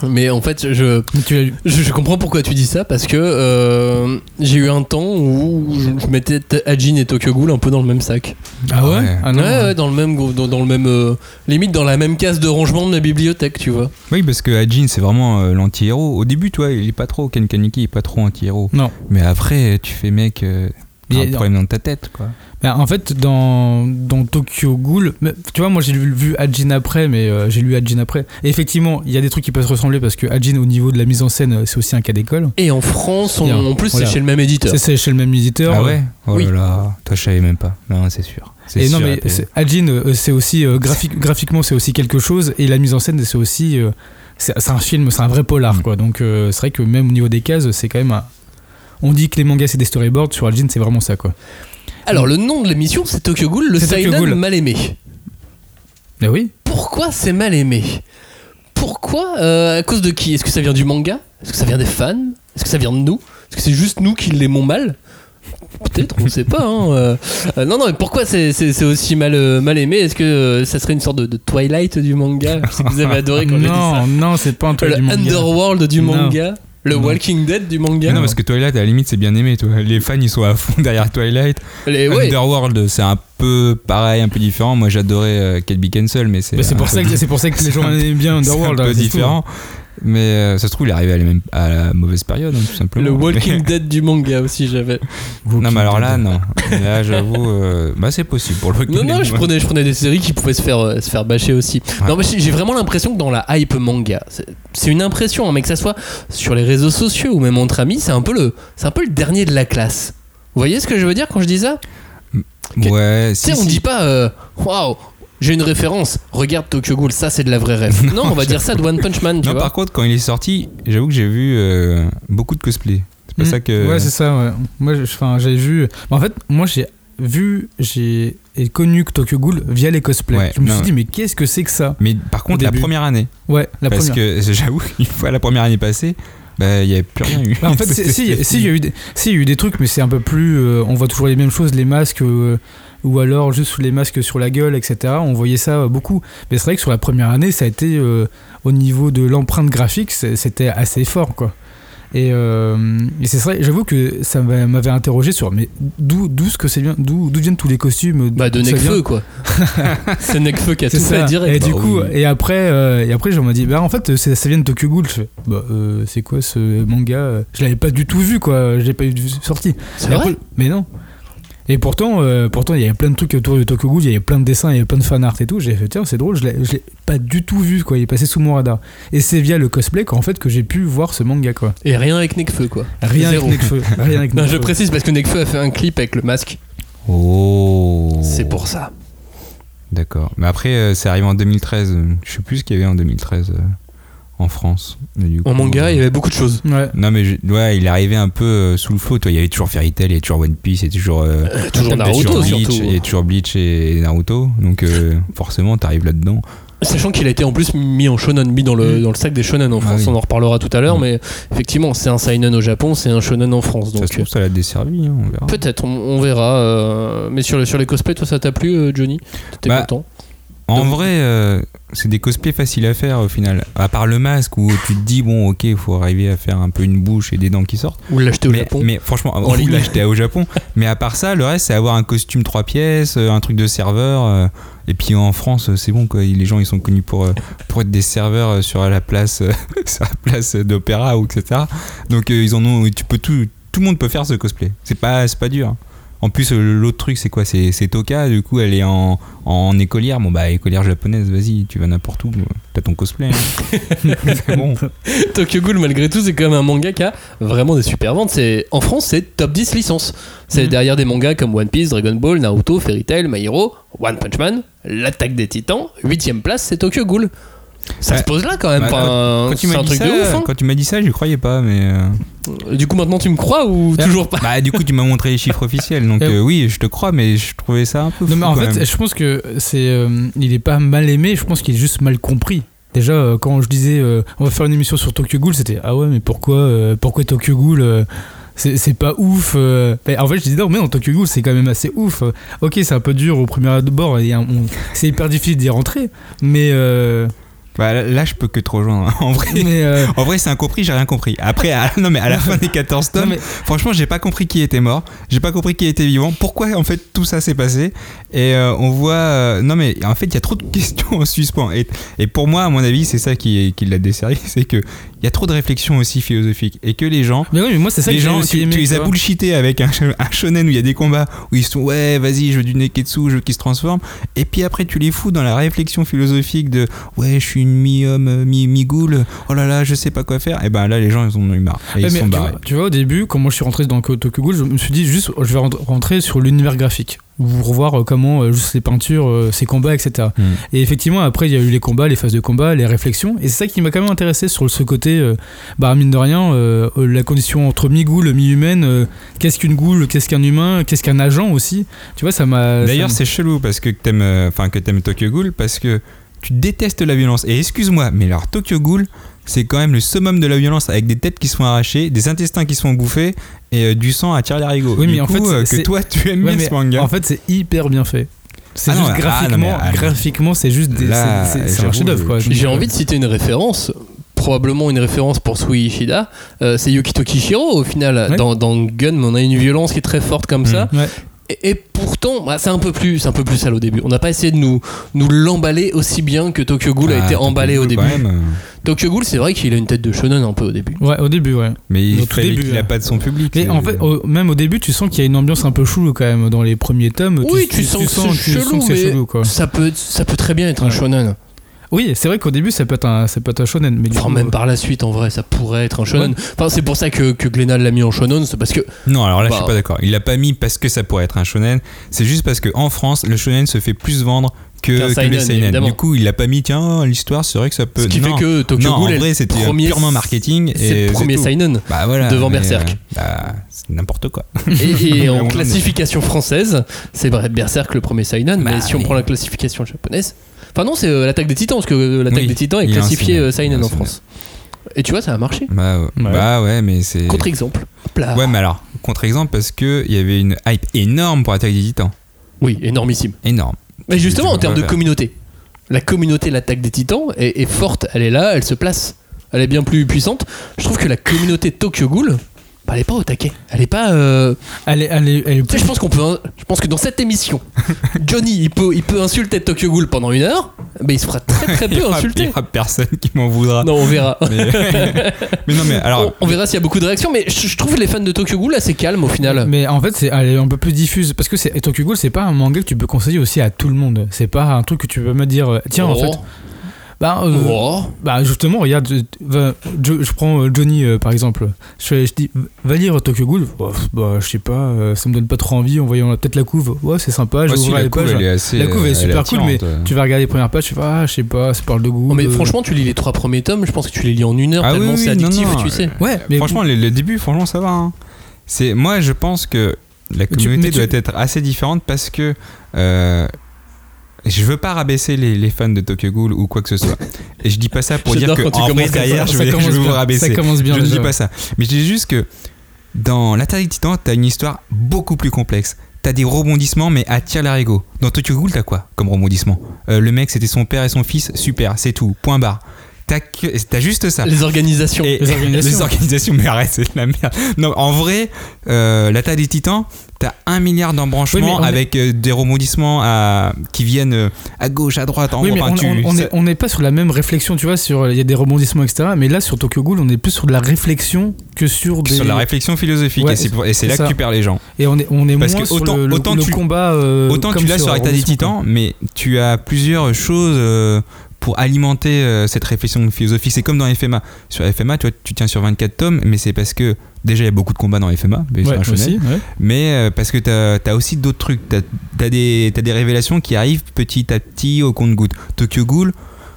Mais en fait, je, je, je comprends pourquoi tu dis ça parce que euh, j'ai eu un temps où je, je mettais T- Ajin et Tokyo Ghoul un peu dans le même sac. Ah ouais, ouais. Ah non. ouais, ouais, dans le même, dans, dans le même, euh, limite dans la même case de rangement de la bibliothèque, tu vois. Oui, parce que Ajin, c'est vraiment euh, l'anti-héros. Au début, toi, il est pas trop. Ken Kaneki est pas trop anti-héros. Non. Mais après, tu fais mec. euh, t'as Il y un problème dans ta tête, quoi. Bah, en fait, dans, dans Tokyo Ghoul, tu vois, moi j'ai lu, vu Ajin après, mais euh, j'ai lu Ajin après. Et effectivement, il y a des trucs qui peuvent se ressembler parce que Ajin, au niveau de la mise en scène, euh, c'est aussi un cas d'école. Et en France, on- en plus, voilà. c'est chez le même éditeur. C'est- C'est chez le même éditeur. Ah ouais Oh oui. là là. Toi, je savais même pas. Non, c'est sûr. C'est Et non, mais Ajin, euh, c'est aussi euh, graphique, graphiquement, c'est aussi quelque chose, et la mise en scène, c'est aussi, euh, c'est c'est un film, c'est un vrai polar, Mm. quoi. Donc euh, c'est vrai que même au niveau des cases, c'est quand même. un- On dit que les mangas c'est des storyboards, sur Ajin c'est vraiment ça, quoi. Alors, le nom de l'émission, c'est Tokyo Ghoul, le C'est Tokyo seinen Ghoul. mal aimé. Mais oui. Pourquoi c'est mal aimé Pourquoi euh, À cause de qui? Est-ce que ça vient du manga? Est-ce que ça vient des fans? Est-ce que ça vient de nous? Est-ce que c'est juste nous qui l'aimons mal? Peut-être, on ne sait pas. hein, euh. Euh, non, non, mais pourquoi c'est c'est- c'est aussi mal, euh, mal aimé Est-ce que euh, ça serait une sorte de, de Twilight du manga? Je sais que vous avez adoré quand j'ai dit ça. Non, non, c'est pas un truc Le du manga. Underworld du Non. manga Le Non. Walking Dead du manga Mais non, parce que Twilight, à la limite, c'est bien aimé, toi. Les fans, ils sont à fond [LAUGHS] derrière Twilight. Les- ouais. Underworld, c'est un peu pareil, un peu différent. Moi, j'adorais euh, Kate Beckinsale, mais c'est. Bah, c'est un pour ça que [LAUGHS] c'est pour ça que les gens aiment bien c'est Underworld. un hein, peu c'est tout. Mais euh, ça se trouve, il est arrivé à la, même, à la mauvaise période, hein, tout simplement. Le Walking Mais- [LAUGHS] Dead du manga aussi, j'avais. Non, mais alors là, non. Là, [LAUGHS] j'avoue, euh, bah, c'est possible pour le Walking Non, non, Dead, je prenais, je prenais des séries qui pouvaient se faire, euh, se faire bâcher aussi. Ouais. Non, mais j'ai vraiment l'impression que dans la hype manga, c'est- une impression, hein, mais que ça soit sur les réseaux sociaux ou même entre amis, c'est un peu le, c'est un peu le dernier de la classe. Vous voyez ce que je veux dire quand je dis ça? Ouais, Tu si, sais, on si. dit pas, waouh, j'ai une référence, regarde Tokyo Ghoul, ça c'est de la vraie rêve. [LAUGHS] non, on va dire ça de One Punch Man, tu Non, vois. par contre, quand il est sorti, j'avoue que j'ai vu euh, beaucoup de cosplay. C'est pas Mm. ça que. Ouais, c'est ça, ouais. Moi, j'ai vu. En fait, moi, j'ai vu, j'ai et connu que Tokyo Ghoul via les cosplays. Ouais, je me non, suis dit, mais qu'est-ce que c'est que ça Mais par contre, la première année. Ouais, la parce première. que [LAUGHS] j'avoue, une fois la première année passée, bah, il n'y avait plus rien eu. Bah, en fait, [LAUGHS] si, il y a eu des, si, y a eu des trucs, mais c'est un peu plus. euh, on voit toujours les mêmes choses, les masques, euh, ou alors juste les masques sur la gueule, etc. On voyait ça euh, beaucoup. Mais c'est vrai que sur la première année, ça a été euh, au niveau de l'empreinte graphique, c'était assez fort, quoi. Et, euh, et c'est vrai, j'avoue que ça m'a- m'avait interrogé sur mais d'où d'où ce que c'est bien, d'où d'où viennent tous les costumes Bah, de Nekfeu, quoi. [LAUGHS] c'est Nekfeu qui a tout fait ça. direct. Et du Bah coup, oui. et après, euh, et après, je me dis, bah en fait, ça vient de Tokyo Ghoul. Je fais, bah, euh, c'est quoi ce manga? Je l'avais pas du tout vu, quoi. Je l'ai pas vu sorti. C'est vrai? Après- Mais non. Et pourtant, euh, pourtant, il y avait plein de trucs autour de Tokyo Ghoul. Il y avait plein de dessins, il y avait plein de fan art et tout. J'ai fait, tiens, c'est drôle. Je l'ai pas du tout vu, quoi. Il est passé sous mon radar. Et c'est via le cosplay qu'en fait que j'ai pu voir ce manga, quoi. Et rien avec Nekfeu, quoi. Rien Zéro. avec Nekfeu. [LAUGHS] Rien avec Non, je Nekfeu. précise parce que Nekfeu a fait un clip avec le masque. Oh. C'est pour ça. D'accord. Mais après, euh, c'est arrivé en 2013. euh, Je sais plus ce qu'il y avait en 2013 euh, en France. En manga, euh, il y avait beaucoup de choses. Ouais. Non, mais je- ouais, il est arrivé un peu euh, sous le flot. Toi, il y avait toujours Fairy Tail, il y avait toujours One Piece, il y avait toujours. euh, Euh, toujours il y avait Naruto, toujours Bleach, surtout. Il y toujours Bleach et Naruto. Donc, euh, forcément, t'arrives là-dedans. Sachant qu'il a été en plus mis en shonen, mis dans le, Mm. dans le sac des shonen en Ah France. oui. On en reparlera tout à l'heure, Mm. mais effectivement, c'est un seinen au Japon, c'est un shonen en France. ça Donc se trouve, ça l'a desservi, hein, on verra. peut-être, on, on verra. euh, mais sur, le, sur les cosplays, toi, ça t'a plu, Johnny? T'étais Bah, content En Donc- vrai, euh, c'est des cosplays faciles à faire au final. À part le masque où tu te dis, bon, ok, il faut arriver à faire un peu une bouche et des dents qui sortent. Ou l'acheter au mais, Japon mais franchement, En on ligne. l'achetait au Japon. [LAUGHS] mais à part ça, le reste, c'est avoir un costume 3 pièces, euh, un truc de serveur. euh, et puis en France, c'est bon, quoi. Les gens, ils sont connus pour, pour être des serveurs sur la place, [LAUGHS] sur la place d'opéra ou etc. Donc ils en ont. Tu peux tout, tout le monde peut faire ce cosplay. C'est pas, c'est pas dur. En plus, euh, l'autre truc, c'est quoi C'est Toka, du coup, elle est en, en écolière. Bon, bah, écolière japonaise, vas-y, tu vas n'importe où. T'as ton cosplay. hein. [LAUGHS] bon. Tokyo Ghoul, malgré tout, c'est quand même un manga qui a vraiment des super ventes. C'est, en France, c'est top 10 licences. C'est Mhm. derrière des mangas comme One Piece, Dragon Ball, Naruto, Fairy Tail, My Hero, One Punch Man, L'attaque des titans. Huitième place, c'est Tokyo Ghoul. Ça Ouais. se pose là quand même. Bah, Quand tu m'as dit hein. quand tu m'as dit ça, j'y croyais pas, mais. Du coup, maintenant, tu me crois ou toujours pas Bah, du coup, tu m'as montré les chiffres officiels. Donc, Euh, euh, oui, je te crois, mais je trouvais ça un peu. Non fou, mais en quand fait, même. je pense que c'est, euh, il est pas mal aimé. Je pense qu'il est juste mal compris. Déjà, euh, quand je disais, euh, on va faire une émission sur Tokyo Ghoul, c'était ah ouais, mais pourquoi, euh, pourquoi Tokyo Ghoul euh, c'est pas ouf. euh. En fait, je disais non, mais non, Tokyo Ghoul, c'est quand même assez ouf. Ok, c'est un peu dur au premier abord. C'est hyper difficile d'y rentrer. Mais, euh, Bah, là, je peux que te rejoindre. En vrai, euh, en vrai c'est incompris, j'ai rien compris. Après, à, non, mais à la [LAUGHS] fin des 14 non, tomes, mais- franchement, j'ai pas compris qui était mort. J'ai pas compris qui était vivant. Pourquoi, en fait, tout ça s'est passé? Et euh, on voit. euh, non, mais en fait, il y a trop de [LAUGHS] questions en suspens. Et, et pour moi, à mon avis, c'est ça qui, qui l'a desservi [LAUGHS] c'est que il y a trop de réflexions aussi philosophiques. Et que les gens. mais oui, mais moi, c'est ça les que gens, aussi tu, aimé. tu les as vois. bullshité avec un shonen où il y a des combats où ils sont ouais, vas-y, je veux du neketsu, je veux qu'ils se transforment. Et puis après, tu les fous dans la réflexion philosophique de ouais, je suis une mi-homme, mi- mi-goule, oh là là, je sais pas quoi faire. Et ben là, les gens, ils ont eu marre. Et ils mais sont tu, barrés. vois, tu vois, au début, quand moi je suis rentré dans Tokyo Ghoul, je me suis dit juste, je vais rent- rentrer sur l'univers graphique, vous revoir euh, comment euh, juste les peintures, euh, ces combats, etc. Hmm. Et effectivement, après, il y a eu les combats, les phases de combat, les réflexions, et c'est ça qui m'a quand même intéressé sur ce côté, euh, bah mine de rien, euh, la condition entre mi-goule, mi-humaine, qu'est-ce qu'une goule, qu'est-ce qu'un humain, qu'est-ce qu'un agent aussi. Tu vois, ça m'a. D'ailleurs, c'est chelou parce que t'aimes, enfin que t'aimes Tokyo Ghoul parce que tu détestes la violence. Et excuse-moi, mais alors Tokyo Ghoul, c'est quand même le summum de la violence avec des têtes qui se font arracher, des intestins qui se font bouffer et euh, du sang à tirer l'arigot. Oui, mais du en coup, fait, euh, c'est- que toi tu aimes Ouais, bien mais ce manga. En fait, c'est hyper bien fait. C'est Ah non, juste ah, non, graphiquement, mais, ah, graphiquement, c'est juste des, Là, c'est- c'est- c'est un j'avoue, chef-d'œuvre quoi. je- Donc, J'ai euh, envie de citer une référence, probablement une référence pour Sui Ishida. Euh, c'est Yukito Kishiro au final. Ouais. Dans, dans Gun, on a une violence qui est très forte comme ça. Ouais. Et, et pourtant, bah, c'est un peu plus, c'est un peu plus sale au début. On n'a pas essayé de nous, nous l'emballer aussi bien que Tokyo Ghoul a Ah, été Tokyo emballé au Ghoul, début. même, Tokyo Ghoul, c'est vrai qu'il a une tête de shonen un peu au début. Ouais, au début, ouais. Mais Au il tout fallait début, ouais. a pas de son public. Mais c'est- en fait, au- même au début, tu sens qu'il y a une ambiance un peu chelou quand même dans les premiers tomes. Oui, tu, sens que c'est tu chelou, sens que c'est mais chelou, quoi. ça peut, être- ça peut très bien être un shonen. Oui, c'est vrai qu'au début, ça peut être un, ça peut être un shonen, mais du Enfin, coup, même euh, par la suite, en vrai, ça pourrait être un shonen. Enfin, c'est pour ça que, que Glenal l'a mis en shonen, c'est parce que Non, alors là, je Bah. suis pas d'accord. Il l'a pas mis parce que ça pourrait être un shonen. C'est juste parce que en France, le shonen se fait plus vendre que, que seinen, les seinen. Du coup, il l'a pas mis. Tiens, l'histoire, c'est vrai que ça peut. ce qui non. fait que Tokyo non, Ghoul en est vrai, le c'était premier, purement marketing. c'est et le premier seinen. Bah voilà. devant mais, Berserk. euh, bah, c'est n'importe quoi. Et, et [LAUGHS] en classification française, c'est vrai Berserk le premier seinen, mais Bah, si on prend la classification japonaise, enfin non, c'est euh, l'attaque des Titans parce que euh, l'attaque Oui, des Titans est il y a un classifiée seinen, euh, seinen il y a un en. France. Et tu vois, ça a marché. Bah, ouais. Ouais. bah ouais, mais c'est. Contre-exemple. Hop là. Ouais, mais alors, contre-exemple, parce qu'il y avait une hype énorme pour Attaque des Titans. Oui, énormissime. Énorme. Mais justement, en termes de communauté, la communauté de l'attaque des Titans est, est forte, elle est là, elle se place, elle est bien plus puissante. Je trouve que la communauté Tokyo Ghoul, bah, elle est pas au taquet. Elle est pas. euh, elle est, elle est, elle est Tu sais, je pense qu'on peut. Je pense que dans cette émission, [LAUGHS] Johnny, il peut, il peut insulter Tokyo Ghoul pendant une heure, mais il se fera très très [LAUGHS] peu aura- il y insulter. aura personne qui m'en voudra. Non, on verra. Mais... [LAUGHS] mais non, mais alors. on, on verra s'il y a beaucoup de réactions, mais je, je trouve les fans de Tokyo Ghoul assez calmes au final. Mais en fait, c'est, elle est un peu plus diffuse parce que c'est, Tokyo Ghoul, c'est pas un manga que tu peux conseiller aussi à tout le monde. C'est pas un truc que tu peux me dire, euh, tiens, en Oh. fait. Bah, euh, Oh. bah justement, regarde, je, je- je prends euh, Johnny euh, par exemple. Je, dis, va lire Tokyo Ghoul. Bah, bah, je sais pas, euh, ça me donne pas trop envie en voyant peut-être la couve. Ouais, c'est sympa, je Ouais, si, la les couve, elle est assez. La couve est elle super cool, mais tu vas regarder les premières pages, tu vas, ah, je sais pas, ça parle de goût. Non, mais franchement, tu lis les trois premiers tomes, je pense que tu les lis en une heure Ah tellement oui, c'est addictif, non, tu sais. Ouais, mais franchement, le, le début, franchement, ça va. hein. C'est moi, je pense que la communauté tu- doit être assez différente parce que euh, je veux pas rabaisser les, les fans de Tokyo Ghoul ou quoi que ce soit. Et je dis pas ça pour [LAUGHS] dire que en vrai derrière, ça. je ça vais, je vais vous rabaisser. Ça commence bien je ne dis pas ça. Mais je dis juste que dans l'attaque des titans, t'as une histoire beaucoup plus complexe. T'as des rebondissements, mais à tir l'arigot. Dans Tokyo Ghoul, t'as quoi comme rebondissement Euh, Le mec, c'était son père et son fils, super, c'est tout, point barre. T'as juste ça. Les organisations. Et Les organisations. [LAUGHS] les organisations, mais arrête, c'est de la merde. Non, en vrai, euh, l'attaque des titans, t'as un milliard d'embranchements est- avec euh, des rebondissements à, qui viennent euh, à gauche, à droite, en Oui, Enfin, on, tu- n'est pas sur la même réflexion, tu vois, sur il y a des rebondissements, etc. Mais là, sur Tokyo Ghoul, on est plus sur de la réflexion que sur des. sur la réflexion philosophique. Ouais, et c'est là ça. que tu perds les gens. Et on est, on est Parce moins que sur autant- le, le- autant le tu- combat. euh, Autant tu l'as sur Attaque Attaque des Titans, mais tu as plusieurs choses euh, pour alimenter euh, cette réflexion philosophique. C'est comme dans FMA. Sur FMA, tu, vois, tu tiens sur 24 tomes, mais c'est parce que déjà il y a beaucoup de combats dans FMA, mais c'est Ouais, un shonen. aussi, ouais. mais euh, parce que t'as as aussi d'autres trucs. T'as as des, révélations qui arrivent petit à petit au compte-goutte. Tokyo Ghoul,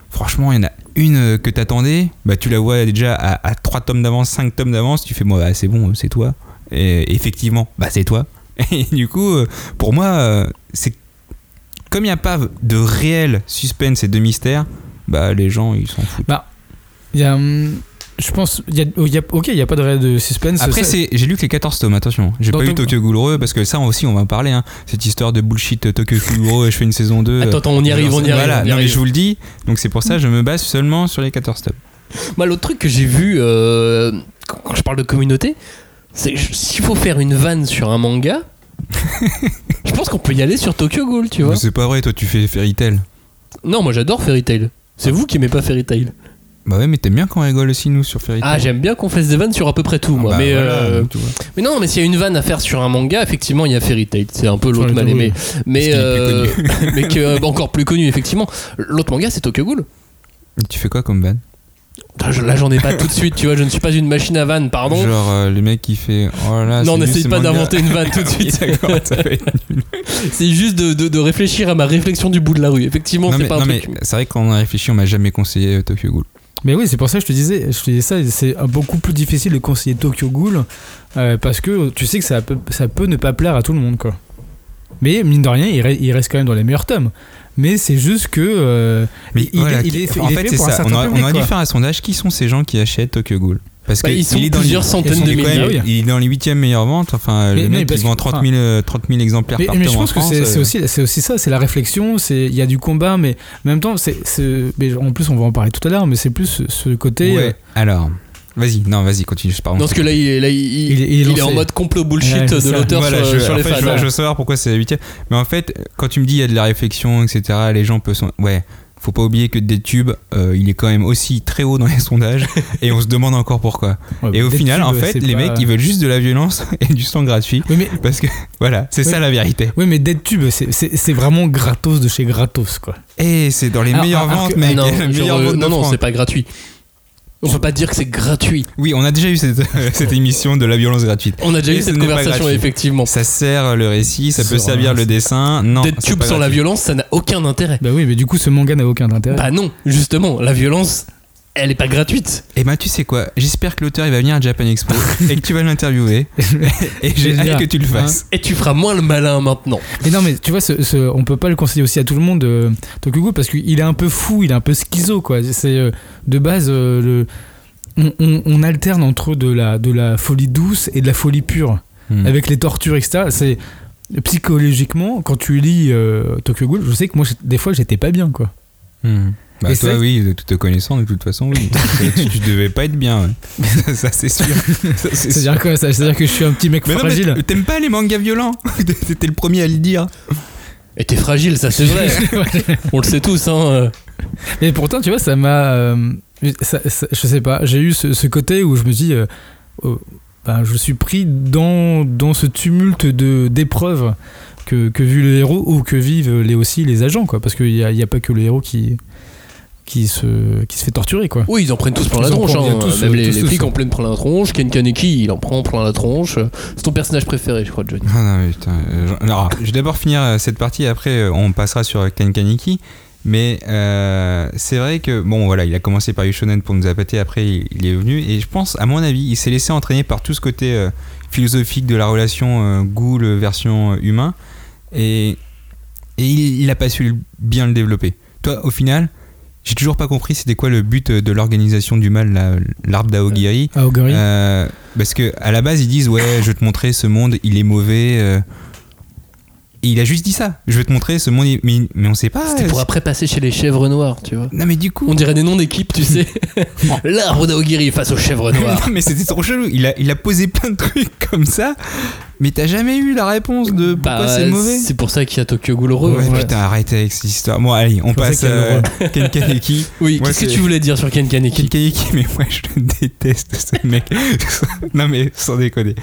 franchement, il y en a une euh, que t'attendais, bah tu la vois déjà à, à 3 tomes d'avance, 5 tomes d'avance, tu fais, moi, bah, c'est bon, c'est toi. Et effectivement, bah c'est toi. [LAUGHS] Et du coup, pour moi, c'est comme il n'y a pas de réel suspense et de mystère, bah les gens ils s'en foutent. Il y a. hum, Je pense. il Y a, oh, il y a- ok, il n'y a pas de réel de suspense. Après, ça- c'est, j'ai lu que les 14 tomes, attention. J'ai pas lu Tokyo Ghoul parce que ça aussi, on va en parler. Hein. Cette histoire de bullshit euh, Tokyo Ghoul et je fais une saison 2. Attends, attends, on y arrive, on y arrive. Voilà, on y non, mais je vous le dis. Donc c'est pour ça que je me base seulement sur les 14 tomes. Moi, l'autre truc que j'ai vu euh, quand, je parle de communauté, c'est s'il faut faire une vanne sur un manga, je pense qu'on peut y aller sur Tokyo Ghoul, tu vois. C'est pas vrai, toi tu fais Fairy Tail. Non, moi j'adore Fairy Tail. C'est vous qui aimez pas Fairy Tail. Bah ouais, mais t'aimes bien quand on rigole aussi, nous, sur Fairy Tail. Ah, j'aime bien qu'on fasse des vannes sur à peu près tout, moi. Bah mais, voilà, euh, mais non, mais s'il y a une vanne à faire sur un manga, effectivement, il y a Fairy Tail. C'est un peu l'autre mal aimé. Mais, euh, plus [LAUGHS] mais que, euh, encore plus connu, effectivement. L'autre manga, c'est Tokyo Ghoul. Et Tu fais quoi comme van Putain, je- Là, j'en ai pas tout de suite, tu vois. Je ne suis pas une machine à vanne, pardon. Genre euh, le mec qui fait. Oh là non, n'essaye pas d'inventer une vanne tout de [LAUGHS] suite. [LAUGHS] C'est juste de, de- de réfléchir à ma réflexion du bout de la rue. Effectivement, c'est pas un non, truc. c'est vrai qu'on a réfléchi, on m'a jamais conseillé euh, Tokyo Ghoul. Mais oui, c'est pour ça que je te disais, je te disais ça, c'est beaucoup plus difficile de conseiller Tokyo Ghoul euh, parce que tu sais que ça peut, ça peut ne pas plaire à tout le monde, quoi. Mais mine de rien, il, re- il reste quand même dans les meilleurs tomes. Mais c'est juste que. euh, Mais il, voilà, il qui- est, il en est fait, fait un ça. On aurait dû faire un sondage. Qui sont ces gens qui achètent Tokyo Ghoul Parce Bah, que ils sont il est dans plusieurs les, centaines de milliers. même- oui. Il est dans les huitièmes meilleures ventes. Enfin, Mais- le mec, parce il vend que- 30 000, euh, 30 000 exemplaires Mais, par mais je en pense que France, c'est euh, c'est aussi, ça, c'est la réflexion, il y a du combat, mais en même temps, c'est en plus on va en parler tout à l'heure, mais c'est plus ce, ce côté. Ouais. Alors, Vas-y, non, vas-y, continue, pardon. Non, parce que là, il est, là, il, il- Il est- en mode complot bullshit Ouais, de l'auteur Voilà, sur, je, sur en les fait, fans. je, veux- je veux savoir pourquoi c'est la huitième. Mais en fait, quand tu me dis il y a de la réflexion, etc., les gens peuvent. Ouais, faut pas oublier que DeadTube, euh, il est quand même aussi très haut dans les [LAUGHS] sondages et on se demande encore pourquoi. Ouais, Et au final, en fait, les pas- mecs, ils veulent juste de la violence [LAUGHS] et du sang gratuit. Oui, mais, Parce que, voilà, c'est Oui. ça la vérité. oui, mais DeadTube, c'est- c'est c'est vraiment gratos de chez gratos, quoi. Et c'est dans les Alors, meilleures alors ventes, que- mec. non, [LAUGHS] genre, euh, non, c'est pas gratuit. On peut pas dire que c'est gratuit. Oui, on a déjà eu cette, [LAUGHS] cette émission de la violence gratuite. On a déjà Et eu ce cette conversation, effectivement. Ça sert le récit, ça Ça peut servir le dessin. Non, c'est Tube sans la violence, ça n'a aucun intérêt. Bah oui, mais du coup, ce manga n'a aucun intérêt. Bah non, justement, la violence, elle est pas gratuite. Eh ben, tu sais quoi J'espère que l'auteur il va venir à Japan Expo et que tu vas l'interviewer. [LAUGHS] et j'ai hâte que tu le fasses. Et tu feras moins le malin maintenant. Mais non, mais tu vois, ce, ce- on peut pas le conseiller aussi à tout le monde, euh, Tokyo Ghoul, parce qu'il est un peu fou, il est un peu schizo, quoi. C'est euh, de base euh, le. On, on- on alterne entre de la, de la folie douce et de la folie pure, Hmm. avec les tortures, etc. C'est psychologiquement, quand tu lis euh, Tokyo Ghoul, je sais que moi, des fois, j'étais pas bien, quoi. Hmm. Bah, Et toi, oui, de toute te connaissant, de toute façon, oui. [LAUGHS] tu, tu devais pas être bien. ouais. ça, c'est sûr. [LAUGHS] Ça, c'est sûr. C'est-à-dire quoi ça C'est-à-dire que je suis un petit mec Mais non, mais fragile. t'aimes pas les mangas violents [LAUGHS] T'étais le premier à le dire. Et t'es fragile, ça c'est vrai. On le sait tous, hein. euh. Mais pourtant, tu vois, ça m'a. euh, ça- ça- je sais pas, j'ai eu ce, ce côté où je me dis. euh, euh, ben, je suis pris dans, dans ce tumulte de- d'épreuves que, que vit le héros ou que vivent les, aussi les agents, quoi. Parce qu'il n'y a, y a pas que le héros qui, qui, se, qui se fait torturer, quoi. Oui, ils en prennent tous plein la Ils tronche. bien hein. tous, Même euh, les, les flics en prennent plein la tronche. Ken Kaneki, il en prend plein la tronche. C'est ton personnage préféré, je crois, Johnny. Ah non, mais putain. euh, je- alors, je vais d'abord finir euh, cette partie, après on passera sur Ken Kaneki. Mais euh, c'est vrai que, bon voilà, il a commencé par Yushonen pour nous appâter, après il, est venu. Et je pense, à mon avis, il s'est laissé entraîner par tout ce côté euh, philosophique de la relation euh, ghoul version euh, humain. Et, et il, il a pas su bien le développer. Toi, au final, j'ai toujours pas compris c'était quoi le but de l'organisation du mal, la- l'arbre d'Aogiri. Ah, Oguri Euh, parce que à la base ils disent ouais je vais te montrer ce monde il est mauvais euh. et il a juste dit ça je vais te montrer ce monde mais, mais on sait pas C'était pour après passer chez les chèvres noires, tu vois. non mais du coup On dirait des noms d'équipes, tu [LAUGHS] sais. [LAUGHS] L'arbre d'Aogiri face aux chèvres noires. non mais c'était trop chelou il a, il a posé plein de trucs comme ça mais t'as jamais eu la réponse de pourquoi Bah, c'est mauvais? C'est pour ça qu'il y a Tokyo Ghoul heureux. ouais, Ouais. putain arrête avec cette histoire bon allez on passe à Ken Kaneki [LAUGHS] Oui, qu'est-ce que tu voulais dire sur Ken Kaneki? Ken Kaneki, mais moi je le déteste ce mec. [LAUGHS] non mais sans déconner.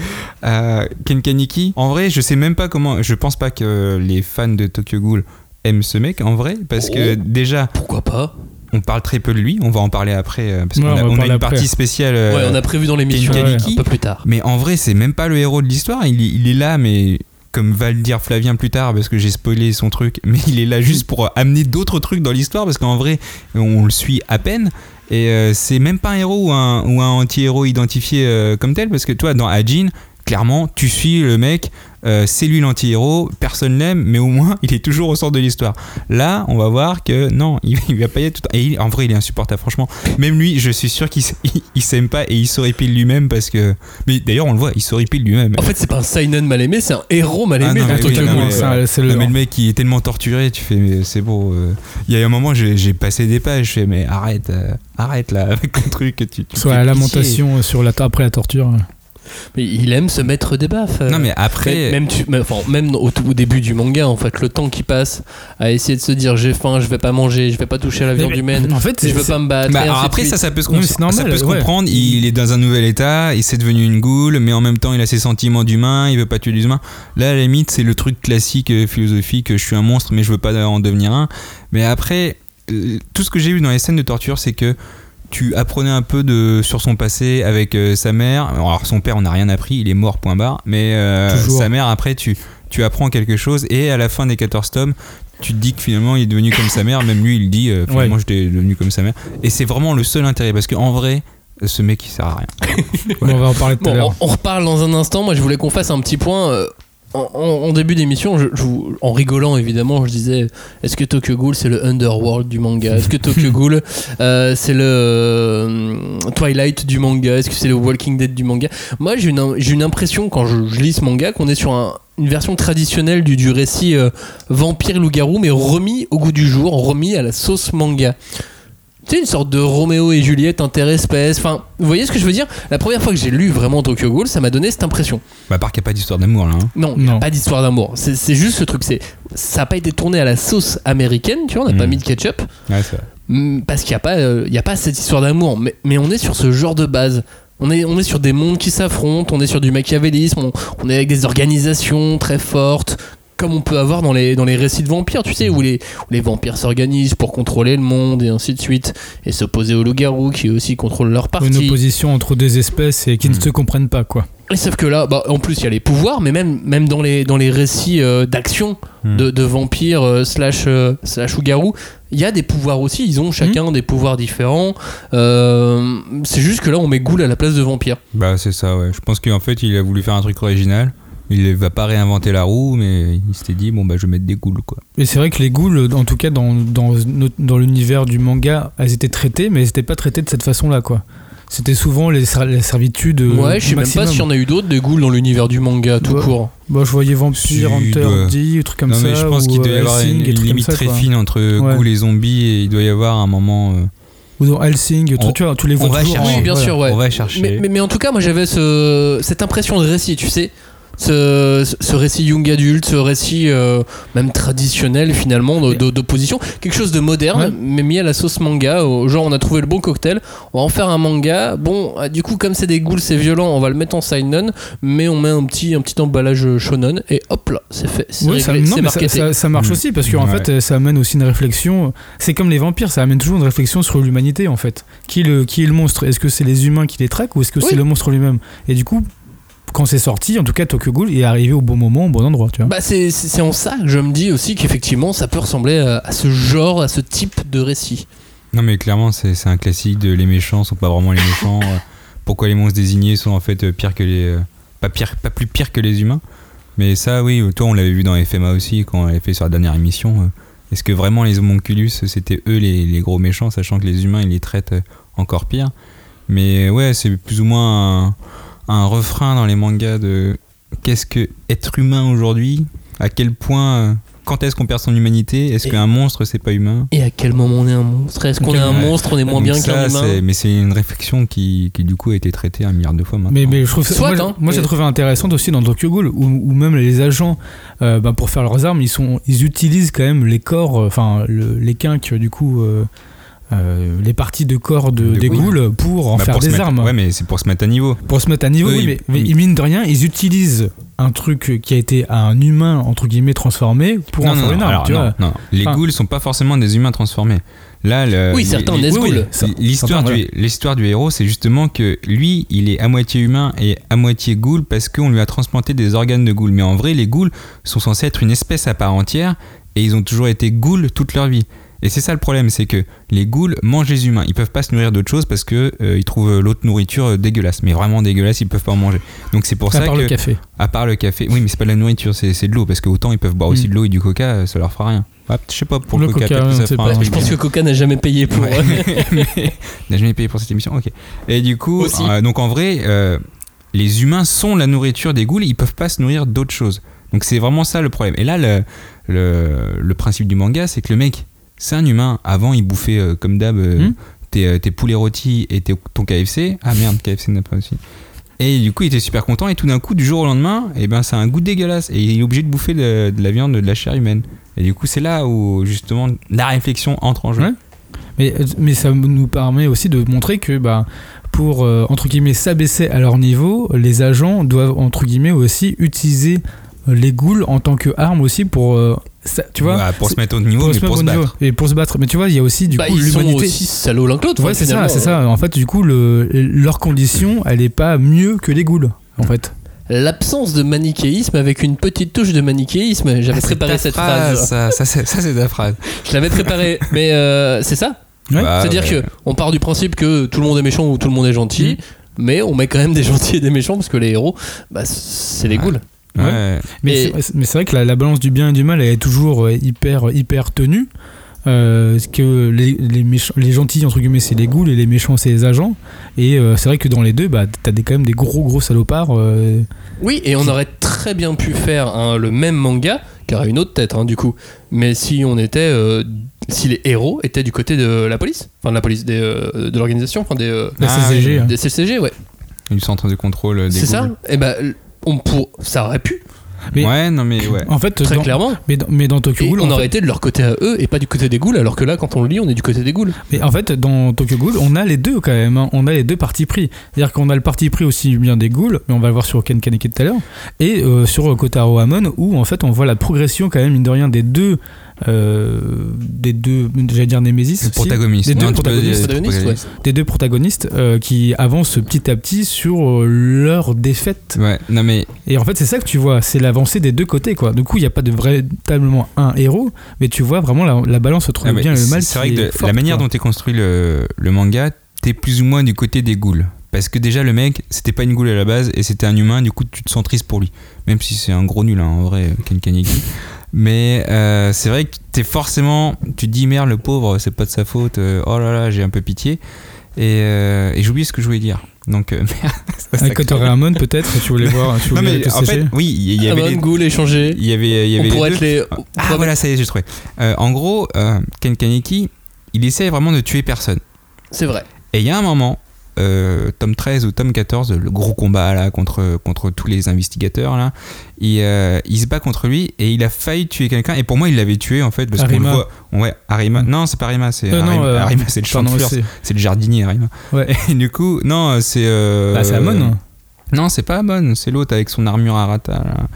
Euh, Ken Kaneki, en vrai, je sais même pas comment. Je pense pas que les fans de Tokyo Ghoul aiment ce mec en vrai, parce que Oh. déjà, Pourquoi pas? On parle très peu de lui. On va en parler après, euh, parce Ouais, qu'on a, on a une après. partie spéciale. euh, Ouais, on a prévu dans l'émission un peu plus tard. Mais en vrai, c'est même pas le héros de l'histoire. Il, est- il est là, mais comme va le dire Flavien plus tard, parce que j'ai spoilé son truc, [LAUGHS] mais il est là juste pour amener d'autres trucs dans l'histoire, parce qu'en vrai, on le suit à peine. Et euh, c'est même pas un héros ou un, ou un anti-héros identifié euh, comme tel, parce que toi, dans Ajin, clairement, tu suis le mec, euh, c'est lui l'anti-héros, personne l'aime, mais au moins, il est toujours au centre de l'histoire. Là, on va voir que non, il, [LAUGHS] il va pas y être tout. Et il- en vrai, il est insupportable, franchement. Même lui, je suis sûr qu'il il, il s'aime pas et il s'horripile lui-même parce que. Mais d'ailleurs, on le voit, il s'horripile lui-même. En fait, c'est pas un seinen mal aimé, c'est un héros mal Ah aimé mais oui, C'est le- Non, mais le mec qui est tellement torturé, tu fais mais c'est beau. euh. Il y a un moment, j'ai j'ai passé des pages, je fais mais arrête, euh, arrête là [LAUGHS] avec ton truc que tu. tu Soit la lamentation sur la, après la torture. Mais il aime se mettre des baffes. euh. Non mais après, Même, même, tu- même- enfin, même au, début du manga, en fait, le temps qui passe à essayer de se dire j'ai faim, je vais pas manger, je vais pas toucher à la viande Mais- humaine, En fait, je veux pas me battre. Bah, alors après ça ça peut se, Oui, normal, ça peut se ouais. comprendre il est dans un nouvel état il s'est devenu une goule mais en même temps il a ses sentiments d'humain il veut pas tuer les humains là à la limite c'est le truc classique euh, philosophique je suis un monstre mais je veux pas en devenir un mais après euh, tout ce que j'ai vu dans les scènes de torture c'est que tu apprenais un peu de sur son passé avec euh, sa mère alors son père on n'a rien appris il est mort point barre mais euh, sa mère après tu tu apprends quelque chose et à la fin des 14 tomes tu te dis que finalement il est devenu comme sa mère même lui il dit euh, finalement Ouais. j'étais devenu comme sa mère et c'est vraiment le seul intérêt parce qu'en vrai ce mec il sert à rien [LAUGHS] On va en parler tout à Bon, l'heure. on, on reparle dans un instant. Moi, je voulais qu'on fasse un petit point. euh, en, début d'émission, je- je vous- en rigolant évidemment, je disais est-ce que Tokyo Ghoul c'est le Underworld du manga? Est-ce que Tokyo Ghoul [LAUGHS] euh, c'est le euh, Twilight du manga? Est-ce que c'est le Walking Dead du manga? Moi, j'ai une, impression quand je, je lis ce manga qu'on est sur un- une version traditionnelle du, du récit euh, vampire loup-garou, mais remis au goût du jour, remis à la sauce manga. Tu sais, une sorte de Roméo et Juliette interespèce. Enfin, vous voyez ce que je veux dire? La première fois que j'ai lu vraiment Tokyo Ghoul, ça m'a donné cette impression. Bah, à part qu'il n'y a pas d'histoire d'amour là. hein. Non, il a pas d'histoire d'amour. C'est juste ce truc. C'est ça n'a pas été tourné à la sauce américaine, tu vois. On n'a pas Mm. mis de ketchup Ouais, c'est vrai. Mm, parce qu'il n'y a pas, euh, il y a pas cette histoire d'amour. Mais, mais on est sur ce genre de base. On est, on est sur des mondes qui s'affrontent. On est sur du machiavélisme. On, on est avec des organisations très fortes. Comme on peut avoir dans les, dans les récits de vampires, tu sais, où les, où les vampires s'organisent pour contrôler le monde et ainsi de suite, et s'opposer aux loups-garous qui aussi contrôlent leur Une partie. opposition entre deux espèces et qui ne Mm. se comprennent pas, quoi. Et sauf que là, bah, en plus, il y a les pouvoirs, mais même, même dans, les, dans les récits euh, d'action Hmm. de, de vampires euh, slash, euh, slash loups-garous, il y a des pouvoirs aussi. Ils ont chacun des pouvoirs différents. Euh, c'est juste que là, on met Ghoul à la place de vampire. Bah, c'est ça, ouais. Je pense qu'en fait, il a voulu faire un truc original. Il va pas réinventer la roue, mais il s'était dit, bon, bah, je vais mettre des ghouls, quoi. Et c'est vrai que les ghouls, en tout cas dans, dans, notre- dans l'univers du manga, elles étaient traitées, mais elles n'étaient pas traitées de cette façon-là, quoi. C'était souvent les, ser- les servitudes. euh, ouais, je sais même pas s'il y en a eu d'autres des Ghouls dans l'univers du manga tout Ouais. court. Bah, je voyais Vampire, Hunter, doit- D, des trucs comme non, ça. mais je pense ou, qu'il doit y euh, avoir une, limite ça, très quoi. fine entre Ouais. ghouls et zombies, et il doit y avoir un moment. euh, Ou dans Helsing, tu, On- tu vois, tu les vois on va chercher. Oui, bien sûr, ouais. On va chercher. Mais, mais, mais en tout cas, moi j'avais ce, cette impression de récit, tu sais. Ce, ce récit young adulte, ce récit euh, même traditionnel finalement d'opposition, quelque chose de moderne, Ouais. mais mis à la sauce manga. Genre, on a trouvé le bon cocktail, on va en faire un manga. Bon, ah, du coup, comme c'est des ghouls, c'est violent, on va le mettre en seinen, mais on met un petit, un petit emballage shonen et hop là, c'est fait, c'est Ouais, ça, marche Mm. aussi parce qu'en Ouais. fait euh, ça amène aussi une réflexion. C'est comme les vampires, ça amène toujours une réflexion sur l'humanité en fait. Qui est le, qui est le monstre? Est-ce que c'est les humains qui les traquent ou est-ce que Oui. c'est le monstre lui-même? Et du coup, quand c'est sorti, en tout cas Tokyo Ghoul est arrivé au bon moment, au bon endroit. Tu vois. Bah c'est c'est- c'est en ça que je me dis aussi qu'effectivement ça peut ressembler à, à ce genre, à ce type de récit. Non, mais clairement, c'est c'est un classique de les méchants sont pas vraiment les méchants. [LAUGHS] euh, pourquoi les monstres désignés sont en fait euh, pires que les. euh, pas, pire, pas plus pires que les humains. Mais ça, oui, toi, on l'avait vu dans FMA aussi, quand on l'avait fait sur la dernière émission. Est-ce que vraiment les homonculus, c'était eux les, les gros méchants, sachant que les humains, ils les traitent encore pire? Mais ouais, c'est plus ou moins un, un refrain dans les mangas de qu'est-ce que être humain aujourd'hui À quel point. quand est-ce qu'on perd son humanité Est-ce qu'un monstre, c'est pas humain? Et à quel moment on est un monstre? Est-ce qu'on est un monstre On est moins Donc bien ça, qu'un humain? Mais c'est une réflexion qui, qui, du coup a été traitée un milliard de fois maintenant. Mais, mais je trouve ça- Soit, moi, hein, moi, j'ai mais- trouvé intéressant aussi dans Tokyo Ghoul où, où même les agents euh, bah, pour faire leurs armes ils sont ils utilisent quand même les corps euh, enfin le- les quinques du coup euh, euh, les parties de corps de, De des ghouls. ghouls pour en Bah, faire pour des mettre- armes Ouais, mais c'est pour se mettre à niveau. pour se mettre à niveau oui, ils- mais, mais ils- mine de rien ils utilisent un truc qui a été à un humain entre guillemets transformé pour en non, faire non, une arme alors, tu non, vois non. Les Enfin- ghouls sont pas forcément des humains transformés. Là, le- Oui, certains oui, ghouls. L'histoire du, l'histoire du héros, c'est justement que lui, il est à moitié humain et à moitié ghoul parce qu'on lui a transplanté des organes de ghoul. Mais en vrai, les ghouls sont censés être une espèce à part entière et ils ont toujours été ghouls toute leur vie. Et c'est ça le problème, c'est que les ghouls mangent les humains. Ils peuvent pas se nourrir d'autre chose parce que euh, ils trouvent l'autre nourriture euh, dégueulasse. Mais vraiment dégueulasse, ils peuvent pas en manger. Donc c'est pour à ça part que le café à part le café, oui, mais c'est pas de la nourriture, c'est c'est de l'eau parce que autant ils peuvent boire aussi Mm. de l'eau et du coca, euh, ça leur fera rien. Ouais, je sais pas pour le, Le coca, coca, peut-être que on ça pas. Je pense que Coca n'a jamais payé pour. Ouais. [LAUGHS] N'a jamais payé pour cette émission. Ok. Et du coup, Aussi. euh, donc en vrai, euh, les humains sont la nourriture des ghouls. Ils peuvent pas se nourrir d'autre chose. Donc c'est vraiment ça le problème. Et là, le, le, le principe du manga, c'est que le mec, c'est un humain. Avant, il bouffait euh, comme d'hab euh, Hmm. tes, euh, tes poulets rôtis et tes- ton KFC. Ah merde, KFC n'a pas aussi. Et du coup, il était super content. Et tout d'un coup, du jour au lendemain, et ben, c'est un goût dégueulasse. Et il est obligé de bouffer de, de la viande, de la chair humaine. Et du coup, c'est là où justement la réflexion entre en jeu. Ouais. Mais, mais ça nous permet aussi de montrer que bah, pour, euh, entre guillemets, s'abaisser à leur niveau, les agents doivent, entre guillemets, aussi utiliser les ghouls en tant qu'arme aussi pour... euh, ça- tu vois Bah, pour se mettre au niveau, pour mais se pour mettre se au niveau. battre. Et pour se battre. Mais tu vois, il y a aussi du Bah, coup ils sont l'humanité. aussi salauds l'un que l'autre. Ouais, enfin, c'est ça, c'est ça. En fait, du coup, le, leur condition, elle est pas mieux que les ghouls, en fait. L'absence de manichéisme avec une petite touche de manichéisme. J'avais Ah, préparé cette phrase. Ça, ça, c'est- ça, c'est ta phrase. Je l'avais préparé. [LAUGHS] Mais euh, c'est ça. Ouais. Bah, C'est-à-dire ouais. que on part du principe que tout le monde est méchant ou tout le monde est gentil. Mais on met quand même des gentils et des méchants parce que les héros, bah, c'est les Ouais. ghouls. Ouais. Mais Et- c'est- mais c'est vrai que la, la balance du bien et du mal elle est toujours euh, hyper hyper tenue. Euh, que les, les, méchants, les gentils entre guillemets c'est les ghouls et les méchants c'est les agents et euh, c'est vrai que dans les deux bah t'as des, quand même des gros gros salopards euh, Oui, et on aurait très bien pu faire hein, le même manga, qui aurait une autre tête, hein, du coup. Mais si on était euh, si les héros étaient du côté de la police, enfin de la police, des, euh, de l'organisation, enfin des, euh, La Ah, CCG. hein. des CCG, ouais. Du centre de contrôle des C'est ça. Et ben, on pour, ça aurait pu, Mais- Ouais, non mais ouais. En fait, très dans, clairement. mais, dans, mais dans Tokyo Ghoul, on aurait fait- été de leur côté à eux et pas du côté des ghouls, alors que là, quand on le lit, on est du côté des ghouls. Mais en fait, dans Tokyo Ghoul, on a les deux quand même. hein. On a les deux partis pris. C'est-à-dire qu'on a le parti pris aussi bien des ghouls, mais on va le voir sur Ken Kaneki tout à l'heure, et euh, sur Kotaro Hamon, où en fait on voit la progression quand même, mine de rien, des deux. Euh, des deux, j'allais dire Némésis, Le aussi, protagoniste. Des deux Non, protagonistes. Protagonistes, des deux protagonistes euh, qui avancent petit à petit sur euh, leur défaite. Ouais, non mais Et en fait, c'est ça que tu vois, c'est l'avancée des deux côtés, quoi. Du coup, il n'y a pas de véritablement un héros, mais tu vois vraiment la, la balance entre Ah, le bien et le mal. C'est vrai que est de- forte, la manière quoi. dont est construit le, le manga, t'es plus ou moins du côté des ghouls. Parce que déjà, le mec, c'était pas une ghoul à la base et c'était un humain, du coup, tu te sens triste pour lui. Même si c'est un gros nul, hein, en vrai, Ken Kaneki. [LAUGHS] Mais euh, c'est vrai que t'es forcément. Tu te dis, merde, le pauvre, c'est pas de sa faute. euh, oh là là, j'ai un peu pitié. Et, euh, et j'ai oublié ce que je voulais dire. Donc, euh, [LAUGHS] merde. ça, Avec. Hamon, peut-être, tu voulais voir. Tu [LAUGHS] Non, voulais mais te en fait, oui, il y Ah avait bah, les. ghoul échangé. Il y avait, il y avait on les pourrait deux. être les. Ah pourrait- voilà, ça y est, j'ai trouvé. Euh, en gros, euh, Ken Kaneki, il essaie vraiment de tuer personne. C'est vrai. Et il y a un moment, euh, tome 13 ou tome 14, le gros combat là contre, contre tous les investigateurs là, il, euh, il se bat contre lui et il a failli tuer quelqu'un. Et pour moi, il l'avait tué en fait parce qu'on le Arima. voit. Ouais, Arima. Mm. Non, c'est pas Arima, c'est Euh, Arima, euh, Arima, c'est le chanteur, c'est- le jardinier Arima. Ouais. Et du coup, non, c'est. Bah, c'est Hamon. Non, c'est pas Amon, c'est l'autre avec son armure Arata. Là.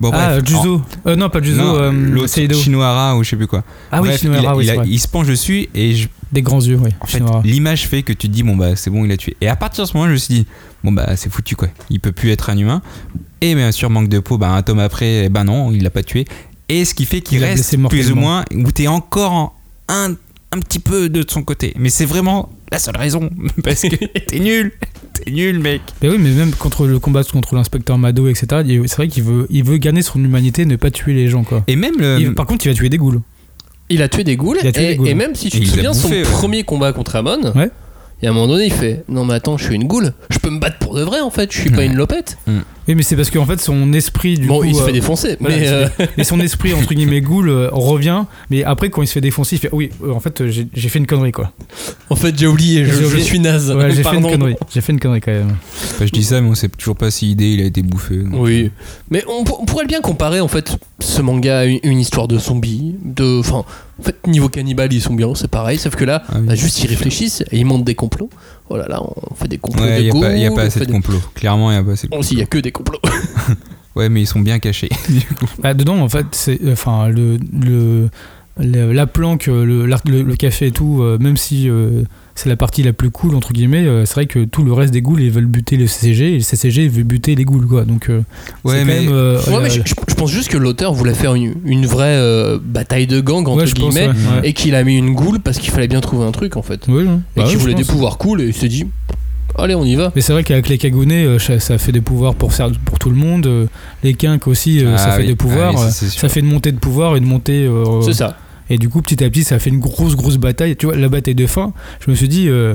Bon, ah, bref. Juzo. Euh, non, pas Juzo, non, euh, Seido. Shinohara ou je sais plus quoi. Ah oui, Shinohara, il, oui, il, a- il se penche dessus et je, Des grands yeux, oui. en fait, Shinohara. l'image fait que tu te dis, bon, bah, c'est bon, il a tué. Et à partir de ce moment, je me suis dit, bon, bah, c'est foutu, quoi. Il peut plus être un humain. Et bien sûr, manque de peau, bah, un tome après, eh ben non, il l'a pas tué. Et ce qui fait qu'il reste plus ou moins, où t'es encore en un, un petit peu de son côté. Mais c'est vraiment la seule raison. [LAUGHS] Parce que [LAUGHS] t'es nul. T'es nul, mec. Mais oui, mais même contre le combat contre l'inspecteur Mado, etc., il- c'est vrai qu'il veut, il veut gagner son humanité, ne pas tuer les gens, quoi. Et même le. Il- par contre, il va tuer des ghouls. Il a tué des ghouls. Il a tué et, des ghouls. et même si tu te souviens, son ouais. premier combat contre Amon, Ouais. et à un moment donné, il fait Non, mais attends, je suis une ghoul. Je peux me battre pour de vrai en fait. Je suis pas une lopette. Oui, mais c'est parce qu'en fait, son esprit, du bon, coup. il se fait euh, défoncer. voilà, mais euh, Mais son esprit, entre guillemets, ghoul, euh, revient. Mais après, quand il se fait défoncer, il fait Oui, euh, en fait, j'ai fait une connerie, quoi. en fait, j'ai oublié. Je, suis naze. Ouais, j'ai fait une connerie. J'ai fait une connerie, quand même. Bah, je dis ça, mais on sait toujours pas si idée il a été bouffé. donc. Oui, mais on, pour- on pourrait bien comparer en fait ce manga à une, une histoire de zombies, de, enfin, en fait niveau cannibale ils sont bien, c'est pareil, sauf que là, Ah oui. bah, juste ils réfléchissent et ils montent des complots. Oh là là, on fait des complots Ouais, de il n'y a, pas- assez de des- complots. Clairement, il n'y a pas assez de Bon, s'il y a que des complots. [LAUGHS] Ouais, mais ils sont bien cachés. [LAUGHS] Bah, dedans, en fait, c'est. Enfin, le. le le- la planque, le, l'art- le, le café et tout, euh, même si euh, c'est la partie la plus cool, entre guillemets, euh, c'est vrai que tout le reste des ghouls, ils veulent buter le CCG, et le CCG veut buter les ghouls, quoi. Donc, euh, Ouais, mais- même. euh, Ouais, la- mais je, pense juste que l'auteur voulait faire une, une vraie euh, bataille de gang entre Ouais, je pense, guillemets, ouais, ouais. et qu'il a mis une goule parce qu'il fallait bien trouver un truc en fait, Oui, et Bah qu'il voulait des pouvoirs cool et il s'est dit, allez on y va. Mais c'est vrai qu'avec les cagounets, euh, ça, ça fait des pouvoirs pour, pour tout le monde. euh, Les quinques aussi, euh, ça Ah fait oui, des pouvoirs. ah oui, ça, euh, fait une montée de pouvoir, une montée. euh, C'est ça. Et du coup, petit à petit, ça fait une grosse, grosse bataille. Tu vois, la bataille de fin, je me suis dit. euh,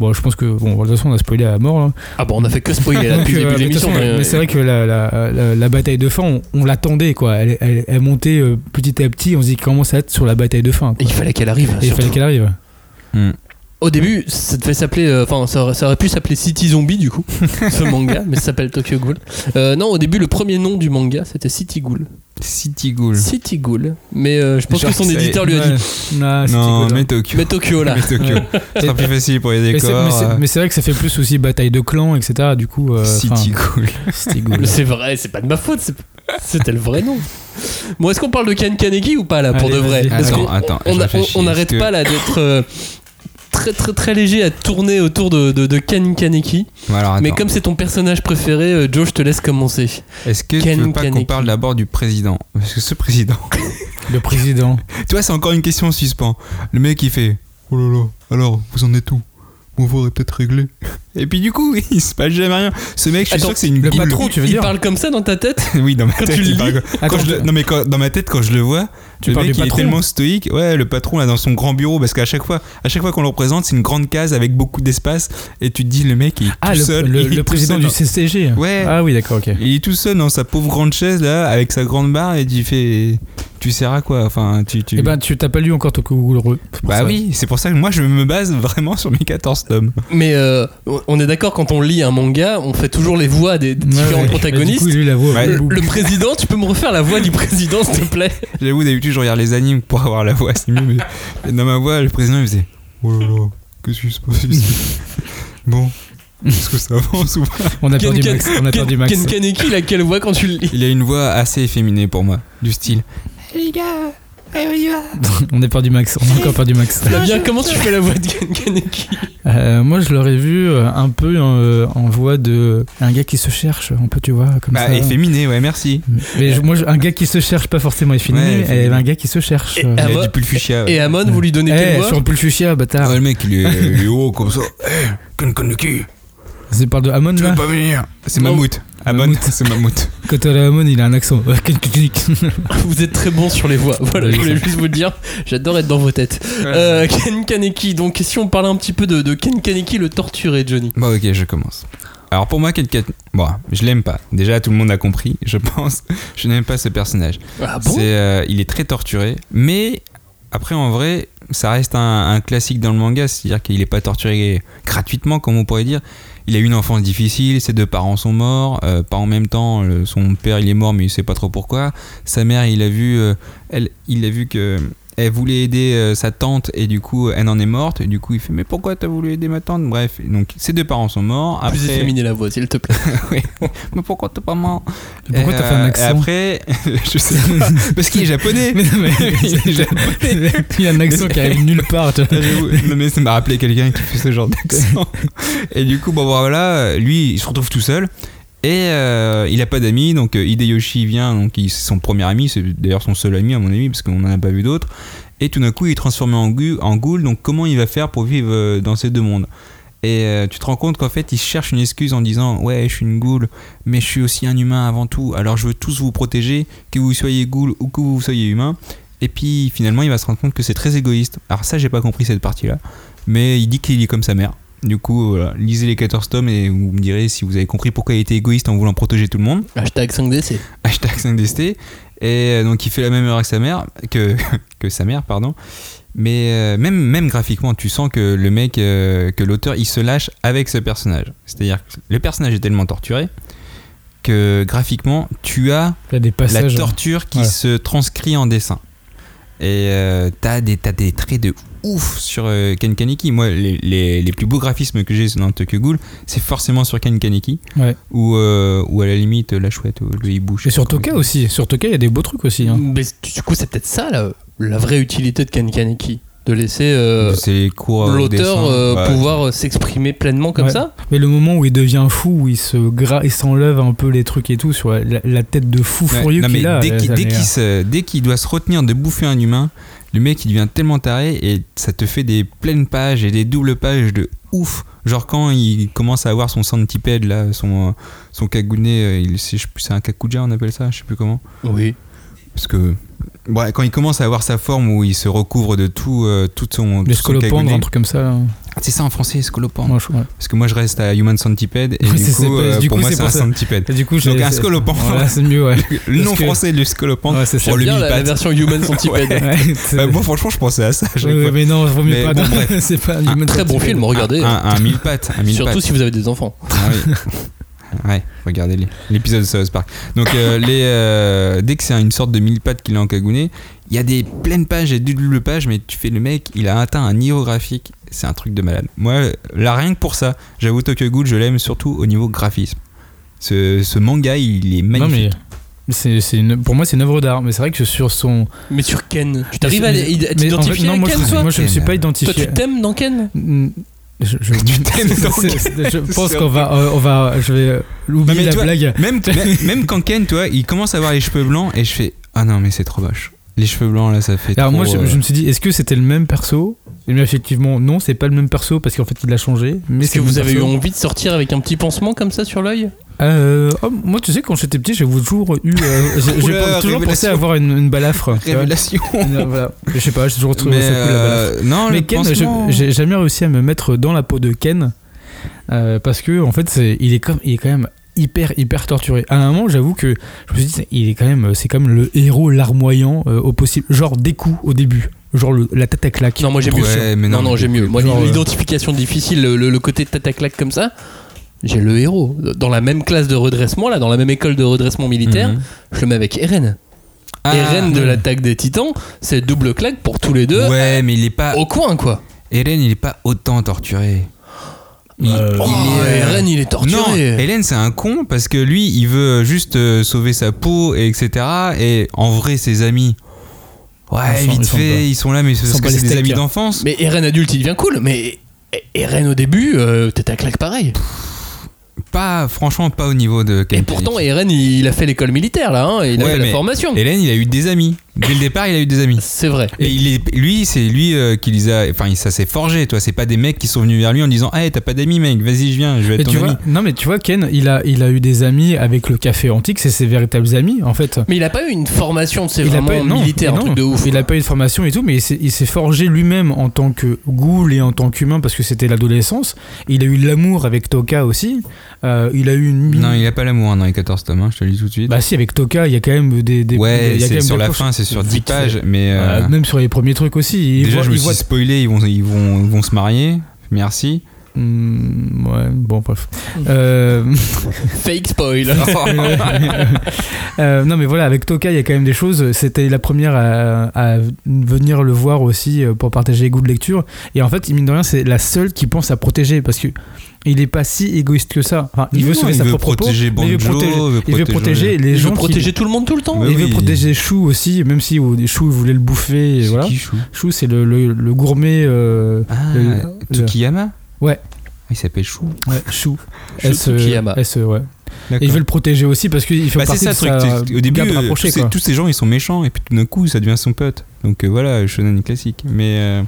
Bon, je pense que, bon, de toute façon, on a spoilé à mort. là. Ah bon, on a fait que spoiler là [LAUGHS] depuis le début de l'émission. mais- mais c'est vrai que la, la, la- la bataille de fin, on, on l'attendait, quoi. Elle, elle, elle montait euh, petit à petit. On se dit qu'il commence à être sur la bataille de fin. Et il fallait qu'elle arrive. Et il fallait qu'elle arrive. Au début, ça devait s'appeler, euh, enfin, ça, aurait- ça aurait pu s'appeler City Zombie du coup, [LAUGHS] ce manga, mais ça s'appelle Tokyo Ghoul. Euh, non, au début, le premier nom du manga, c'était City Ghoul. City Ghoul. City Ghoul. Mais euh, je pense Genre que son que ça éditeur lui a dit, Non, cool, mais hein. Tokyo. mais Tokyo là. [LAUGHS] Mais Tokyo. [LAUGHS] Ce sera plus facile pour les décors. mais c'est- euh, mais c'est vrai que ça fait plus aussi bataille de clans, etc. Du coup, euh, City Ghoul. City Ghoul. Mais C'est vrai, c'est pas de ma faute, c'est- c'était le vrai nom. Bon, est-ce qu'on parle de Ken Kaneki ou pas là pour Allez, de vrai? Attends, attends, on, n'arrête pas là d'être euh, très très très léger à tourner autour de, de, de Ken Kaneki. Alors, Mais comme c'est ton personnage préféré, euh, Joe, je te laisse commencer. Est-ce que Ken tu veux pas qu'on parle d'abord du président? Parce que ce président, Le président. [LAUGHS] tu vois, c'est encore une question en suspens. Le mec, il fait Oh là là, alors, vous en êtes où? On faudrait peut-être régler. Et puis du coup, [LAUGHS] il se passe jamais rien. Ce mec, je suis Attends, sûr que c'est une le goule. patron, tu veux Il dire parle comme ça dans ta tête [LAUGHS] Oui, dans ma Quand tête, tu le il parle lis comme- quand Attends, je le- tu- Non, mais quand- dans ma tête, quand je le vois, Tu le parles mec, du il est patron tellement stoïque. Ouais, le patron, là, dans son grand bureau, parce qu'à chaque fois, à chaque fois qu'on le représente, c'est une grande case avec beaucoup d'espace. Et tu te dis, le mec, il est Ah, tout le, seul. le- il est le tout président seul du dans- CCG. Ouais. Ah oui, d'accord, ok. Il est tout seul dans sa pauvre grande chaise là, avec sa grande barre, et tu fais. tu sers à quoi? Enfin, tu. tu... Eh ben, tu t'as pas lu encore Tokyo Ghoul Re. pour bah ça. oui, c'est pour ça que moi je me base vraiment sur mes 14 tomes. Mais euh, on est d'accord, quand on lit un manga, on fait toujours les voix des Ouais, différents ouais. protagonistes. Du coup, lui, la voix. Ouais. le, le président, tu peux me refaire la voix du président, s'il te plaît? J'avoue, d'habitude je regarde les animes pour avoir la voix, c'est mieux, mais dans ma voix, le président il faisait Oh là là, qu'est-ce qui se passe ici? Bon, est-ce que ça avance ou pas? On a Ken, perdu Ken- Max. On a Ken- perdu Max. Ken Kaneki, il a quelle voix quand tu le lis? Il a une voix assez efféminée pour moi, du style. [LAUGHS] On a perdu Max. On a encore perdu Max. Flavien, comment tu fais la voix de Ken Kaneki Euh, moi, je l'aurais vu euh, un peu euh, en voix de un gars qui se cherche, un peu, tu vois, comme Bah, ça. efféminé, ouais, merci. Mais je- moi, je- un gars qui se cherche, pas forcément efféminé, Ouais, efféminé. et un gars qui se cherche. Et- euh. Du Amon, vous lui donnez quelle Eh, voix? sur le Pulfuchsia, bâtard. Ah, le mec, il est, il est haut comme ça. Eh, Kankaneki, C'est parle de Amon tu là veux pas venir? C'est. Mammouth. Amon, c'est Mammouth. [LAUGHS] Quand a Amon, il a un accent. [LAUGHS] Vous êtes très bon sur les voix. Voilà, je voulais juste vous le dire. J'adore être dans vos têtes. Euh, Ken Kaneki, donc si on parlait un petit peu de, de Ken Kaneki, le torturé, Johnny. Bon, ok, je commence. Alors pour moi, Kankan... Bon, je l'aime pas. Déjà, tout le monde a compris, je pense. [LAUGHS] Je n'aime pas ce personnage. Ah bon? Euh, il est très torturé, mais après en vrai, ça reste un, un classique dans le manga, c'est-à-dire qu'il n'est pas torturé gratuitement, comme on pourrait dire. Il a eu une enfance difficile, ses deux parents sont morts, euh, pas en même temps. son père il est mort, mais il sait pas trop pourquoi. Sa mère, il a vu, euh, il a vu que elle voulait aider euh, sa tante et du coup elle en est morte. Et du coup il fait mais pourquoi t'as voulu aider ma tante? Bref, donc ses deux parents sont morts. Après, Plus efféminé la voix, s'il te plaît. [LAUGHS] Oui. mais pourquoi t'es pas mort Pourquoi t'as fait un Euh, accent? et Après, [LAUGHS] je sais pas, parce qu'il est japonais. Mais non, mais [LAUGHS] Il est japonais. il y a un accent qui arrive nulle part. tu vois. J'avoue. non mais ça m'a rappelé quelqu'un qui fait ce genre d'accent. Et du coup, bon voilà, lui, il se retrouve tout seul. Et euh, il a pas d'amis, donc euh, Hideyoshi vient, donc c'est son premier ami, c'est d'ailleurs son seul ami à mon avis, parce qu'on n'en a pas vu d'autres. Et tout d'un coup, il est transformé en, en ghoul, donc comment il va faire pour vivre euh, dans ces deux mondes? Et tu te rends compte qu'en fait, il cherche une excuse en disant Ouais, je suis une ghoul, mais je suis aussi un humain avant tout, alors je veux tous vous protéger, que vous soyez ghoul ou que vous soyez humain. Et puis finalement, il va se rendre compte que c'est très égoïste. Alors, ça, j'ai pas compris cette partie-là, mais il dit qu'il est comme sa mère. Du coup, voilà, lisez les 14 tomes et vous me direz si vous avez compris pourquoi il était égoïste en voulant protéger tout le monde. Hashtag 5DC. Hashtag 5DST. Et euh, donc il fait la même erreur que sa mère, que, [LAUGHS] que sa mère, pardon. Mais euh, même, même graphiquement, tu sens que le mec, euh, que l'auteur, il se lâche avec ce personnage. C'est-à-dire que le personnage est tellement torturé que graphiquement, tu as Il y a des la passages. torture qui Voilà. se transcrit en dessin. Et euh, t'as des, t'as des traits de ouf sur euh, Ken Kaneki. Moi, les, les, les plus beaux graphismes que j'ai dans Tokyo Ghoul, c'est forcément sur Ken Kaneki. Ouais. Ou, euh, ou à la limite, la chouette, ou le hibou. Et sur pas comment- Toka aussi. Sur Toka, il y a des beaux trucs aussi. hein. Mais du coup, c'est peut-être ça la, la vraie utilité de Ken Kaneki. De laisser euh, l'auteur euh, pouvoir euh, s'exprimer pleinement comme Ouais. ça. Mais le moment où il devient fou, où il se gra... il s'enlève un peu les trucs et tout sur la, la tête de fou furieux qu'il a. dès euh, qu'il dès qu'il doit se retenir de bouffer un humain, le mec il devient tellement taré et ça te fait des pleines pages et des doubles pages de ouf. Genre quand il commence à avoir son centipède là, son, son kagune, euh, il- c'est un kakuja on appelle ça, je sais plus comment. Oui. Parce que quand il commence à avoir sa forme où il se recouvre de tout, euh, tout son, Les tout son scolopendres, kagune. un truc comme ça. là. C'est ça en français, scolopendre. Moi, je- ouais. Parce que moi je reste à Human Centipede et Ouais, du c'est- coup, euh, du pour coup, moi c'est pour un. Et du coup, Donc un scolopendre. Voilà, c'est mieux, ouais. [LAUGHS] Le nom que- français le scolopendre. Ouais, c'est bien la, la version Human Centipede. Bah, moi franchement je pensais à ça. mais non, vaut mieux pas. bon, [LAUGHS] c'est pas Un Très bon Centipede. film, regardez. Un, un mille pattes, un mille Surtout pattes. si vous avez des enfants. Ah oui. [LAUGHS] Ouais, regardez l'épisode de South Park. Donc euh, les, euh, dès que c'est une sorte de mille pattes qu'il a en cagouné, il y a des pleines pages et des doubles pages, mais tu fais le mec, il a atteint un niveau graphique, c'est un truc de malade. Moi, là rien que pour ça, j'avoue Tokyo Ghoul, je l'aime surtout au niveau graphisme. Ce, ce manga, il est Non, magnifique. mais c'est, c'est une- pour moi, c'est une œuvre d'art. Mais c'est vrai que sur son. Mais sur Ken, tu t'arrives Mais- à, mais- mais en fait, t'identifier non, moi, Ken, je, toi moi, je me suis pas Toi, identifié. tu t'aimes dans Ken Je, je- [LAUGHS] Tu t'aimes [LAUGHS] dans c'est- Ken. c'est- Je [LAUGHS] pense qu'on va, euh, on va, je vais Non, oublier mais la tu vois, blague. Même, même, même quand Ken, toi, il commence à avoir les cheveux blancs et je fais Ah non, mais c'est trop moche. Les cheveux blancs là, ça fait. Alors moi, je, euh, je me suis dit, est-ce que c'était le même perso? Et bien effectivement, non, c'est pas le même perso parce qu'en fait, il a changé. Mais Est-ce que vous avez eu envie de sortir avec un petit pansement comme ça sur l'œil? Euh, oh, Moi, tu sais, quand j'étais petit, j'ai toujours eu, euh, j'ai toujours pensé avoir une, une balafre. Révélation. Euh, voilà. Je sais pas, j'ai toujours trouvé Mais ça cool la non, Mais le Ken, j'ai jamais réussi à me mettre dans la peau de Ken euh, parce que en fait, c'est- il est comme, il est quand même hyper hyper torturé. À un moment, j'avoue que je me suis dit, il est quand même, c'est quand même le héros larmoyant euh, au possible, genre des coups au début, genre le- la tête à claque. Non, moi j'ai mieux. Ouais, mais non, non, non, mais j'ai mieux. Moi, genre, euh, l'identification difficile, le, le- le côté tête à claque comme ça, j'ai le héros. Dans la même classe de redressement, là, dans la même école de redressement militaire, Mhm. je le mets avec Eren. Ah, Eren de ouais. l'attaque des titans, c'est double claque pour tous les deux. Ouais, mais il est pas. Au coin, quoi. Eren, il est pas autant torturé. Il, Euh, Oh, il est, Eren, il est torturé. Non, Hélène c'est un con parce que lui il veut juste euh, sauver sa peau et etc. Et en vrai ses amis, ouais Ils sont- vite fait pas- ils sont là mais c'est ils parce sont que pas c'est les des amis d'enfance. Mais Eren adulte, il devient cool. Mais Eren au début, euh, tête à claque pareil. Pas franchement pas au niveau de. Et pourtant. Eren, il a fait l'école militaire, là. hein, il a fait la formation. Hélène il a eu des amis. Dès le départ il a eu des amis. C'est vrai. Et il est, lui, c'est lui euh, qui les a. Enfin, ça s'est forgé, toi. C'est pas des mecs qui sont venus vers lui en disant Hey, t'as pas d'amis, mec, vas-y, je viens, je vais Mais être tu ton ami. vois, non mais tu vois Ken, il a, il a eu des amis avec le café antique, c'est ses véritables amis en fait. Mais il a pas eu une formation, c'est vraiment pas, non, militaire, un non, truc de ouf. Il a pas eu de formation et tout, mais il s'est- forgé lui-même en tant que ghoul et en tant qu'humain parce que c'était l'adolescence. Il a eu de l'amour avec Toka aussi. Euh, il a eu une. Non, il a pas l'amour hein, dans les 14 tomes, hein, je te le dis tout de suite. Bah si, avec Toka, il y a quand même des. des ouais, il y a quand même sur des la fin, c'est sur 10 Vite fait. pages, mais. euh, Euh, même sur les premiers trucs aussi. Il déjà, voit- je me il suis voit- spoilé, ils vont, ils, vont, ils vont se marier. Merci. Hmm, ouais, bon, bref. Euh, [LAUGHS] Fake spoil. [LAUGHS] euh, non, mais voilà, avec Toka, il y a quand même des choses. C'était la première à, à venir le voir aussi euh, pour partager les goûts de lecture. Et en fait, mine de rien, c'est la seule qui pense à protéger parce que il est pas si égoïste que ça. Enfin, il veut sauver il sa veut propre peau, il veut Banjo, protéger, veut il veut protéger les Il gens veut qui- protéger tout le monde tout le temps. Il veut protéger Chou aussi, même si Chou voulait le bouffer. voilà. qui, Chou? Chou, c'est le, le, le gourmet. euh, Ah, le- Tsukiyama? Ouais. Ah, Il s'appelle Chou. ouais, Chou. Chou S, Tsukiyama. S, ouais. Et D'accord. il veut le protéger aussi parce qu'il fait Bah, partie ça de truc. sa Au début, tous, ces, tous ces gens ils sont méchants et puis tout d'un coup ça devient son pote. Donc euh, voilà, shonen classique. Mais euh,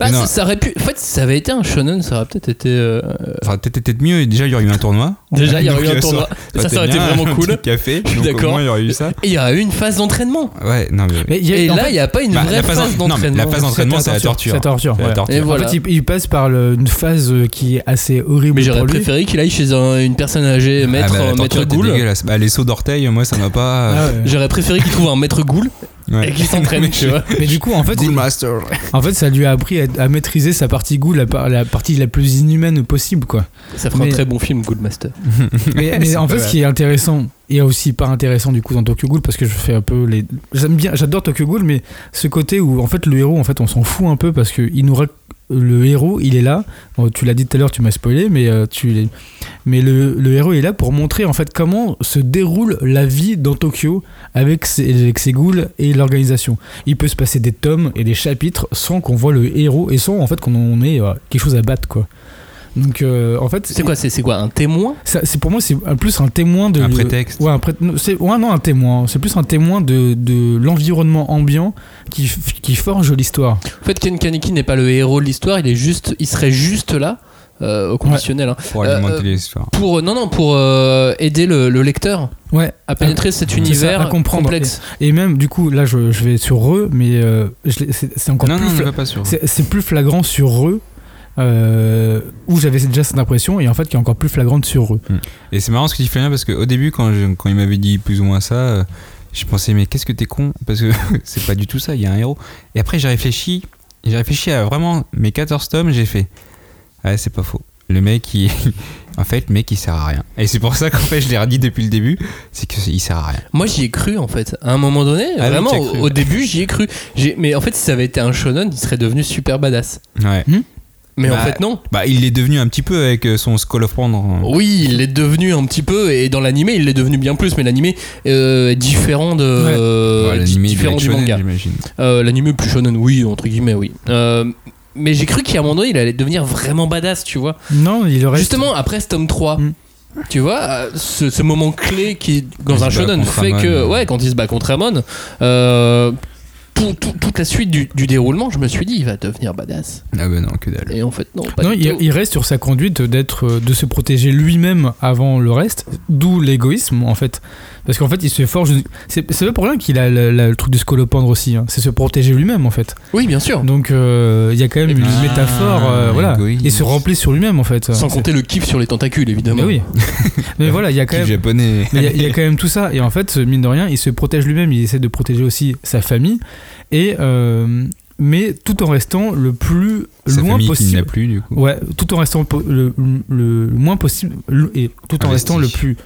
Bah, Mais non. ça, ça aurait pu. En fait, si ça avait été un shonen, ça aurait peut-être été. euh, enfin peut-être peut-être mieux. Déjà il y aurait eu un tournoi. [LAUGHS] Déjà, il y aurait eu un tournoi. Ça, Ça, ça aurait été vraiment un cool. petit café. D'accord. il y aurait eu ça. Et il y aurait eu une phase d'entraînement. Ouais, non mais. Mais il y a- Et en là, il n'y a pas une bah, vraie phase en- d'entraînement. la phase d'entraînement, c'est la torture. C'est la torture. Ouais. torture. Et En voilà. fait, il, passe par le- une phase euh, qui est assez horrible Mais j'aurais préféré qu'il aille chez un- une personne âgée, Ah, maître, bah, maître. Bah, les sauts d'orteil, moi ça m'a pas. Ah. J'aurais préféré qu'il trouve un maître ghoul Ouais. et qu'il s'entraîne, [LAUGHS] tu vois. Mais du coup, en fait, Ghoul Master. en fait, ça lui a appris à, à maîtriser sa partie ghoul, la, par- la partie la plus inhumaine possible, quoi. Ça fera Mais- un très bon film, Ghoulmaster. [LAUGHS] Mais, mais en fait, ce qui est intéressant et aussi pas intéressant du coup dans Tokyo Ghoul, parce que je fais un peu les. J'aime bien, j'adore Tokyo Ghoul, mais ce côté où en fait le héros, en fait, on s'en fout un peu parce que il nous rac- le héros, il est là. Tu l'as dit tout à l'heure, tu m'as spoilé, mais euh, tu mais le, héros est là pour montrer en fait comment se déroule la vie dans Tokyo avec ses, avec ghouls et l'organisation. Il peut se passer des tomes et des chapitres sans qu'on voit le héros et sans en fait qu'on ait euh, quelque chose à battre quoi. Donc euh, en fait, C'est quoi C'est quoi Un témoin? C'est pour moi c'est un- plus un témoin de Un prétexte. ouais un pré- non, c'est ouais non un témoin c'est plus un témoin de, de l'environnement ambiant qui, qui forge l'histoire En fait, Ken Kaneki n'est pas le héros de l'histoire, il est juste, il serait juste là, euh, au conditionnel, hein, Pour Euh, alimenter euh, les histoires. pour non non pour euh, aider le, le lecteur ouais à pénétrer cet c'est ça, univers à comprendre. complexe. et même du coup là je, je vais sur eux mais euh, c'est encore Non, plus non, pas c'est plus flagrant sur eux euh, où j'avais déjà cette impression et en fait qui est encore plus flagrante sur eux Et c'est marrant ce que tu fais bien parce qu'au début, quand, je- quand il m'avait dit plus ou moins ça, euh, je pensais, mais qu'est-ce que t'es con? Parce que [LAUGHS] c'est pas du tout ça, il y a un héros. Et après, j'ai réfléchi, j'ai réfléchi à vraiment mes 14 tomes, j'ai fait, ouais, c'est pas faux. Le mec, il. [LAUGHS] En fait, le mec, il sert à rien. Et c'est pour ça qu'en fait, je l'ai redit depuis le début, c'est qu'il sert à rien. Moi, j'y ai cru en fait. À un moment donné, Ah vraiment, au, début, j'y ai cru. Mais en fait, si ça avait été un shonen, il serait devenu super badass. Ouais. Mais en Bah, fait, non. Bah, il est devenu un petit peu avec euh, son Skull of Prendre. Oui, il l'est devenu un petit peu, et dans l'animé, il l'est devenu bien plus, mais l'animé euh, est différent, de, euh, Ouais, il différent est du shonen, manga. j'imagine. Euh, l'animé plus shonen, oui, entre guillemets, oui. Euh, mais j'ai cru qu'à un moment donné, il allait devenir vraiment badass, tu vois. non il reste Justement, après ce tome 3, Mm. tu vois, euh, ce, ce moment clé qui, dans Il un shonen, fait Amon. que, ouais, quand il se bat contre Amon, euh, tout- tout- toute la suite du, du déroulement, je me suis dit, il va devenir badass. Ah bah non, que dalle. Et en fait, non, pas Non, du il, tout. il reste sur sa conduite d'être, euh, de se protéger lui-même avant le reste, d'où l'égoïsme en fait. Parce qu'en fait, il se forge. C'est c'est pas pour rien qu'il a le, le- le truc du scolopendre aussi. hein. C'est se protéger lui-même en fait. Oui, bien sûr. Donc euh, il y a quand même une Ah, métaphore, euh, voilà. égoïste. Il se remplit sur lui-même en fait. Sans C'est- compter le kiff sur les tentacules, évidemment. Mais oui. [LAUGHS] Mais voilà, il y a quand même. japonais. [LAUGHS] Il y a- il y, a quand même tout ça. Et en fait, mine de rien, il se protège lui-même. Il essaie de protéger aussi sa famille. Et, euh, mais tout en restant le plus Sa loin possible. n'a plus du coup. Ouais, tout en restant po- le, le- le moins possible le- et tout en Investi. restant le plus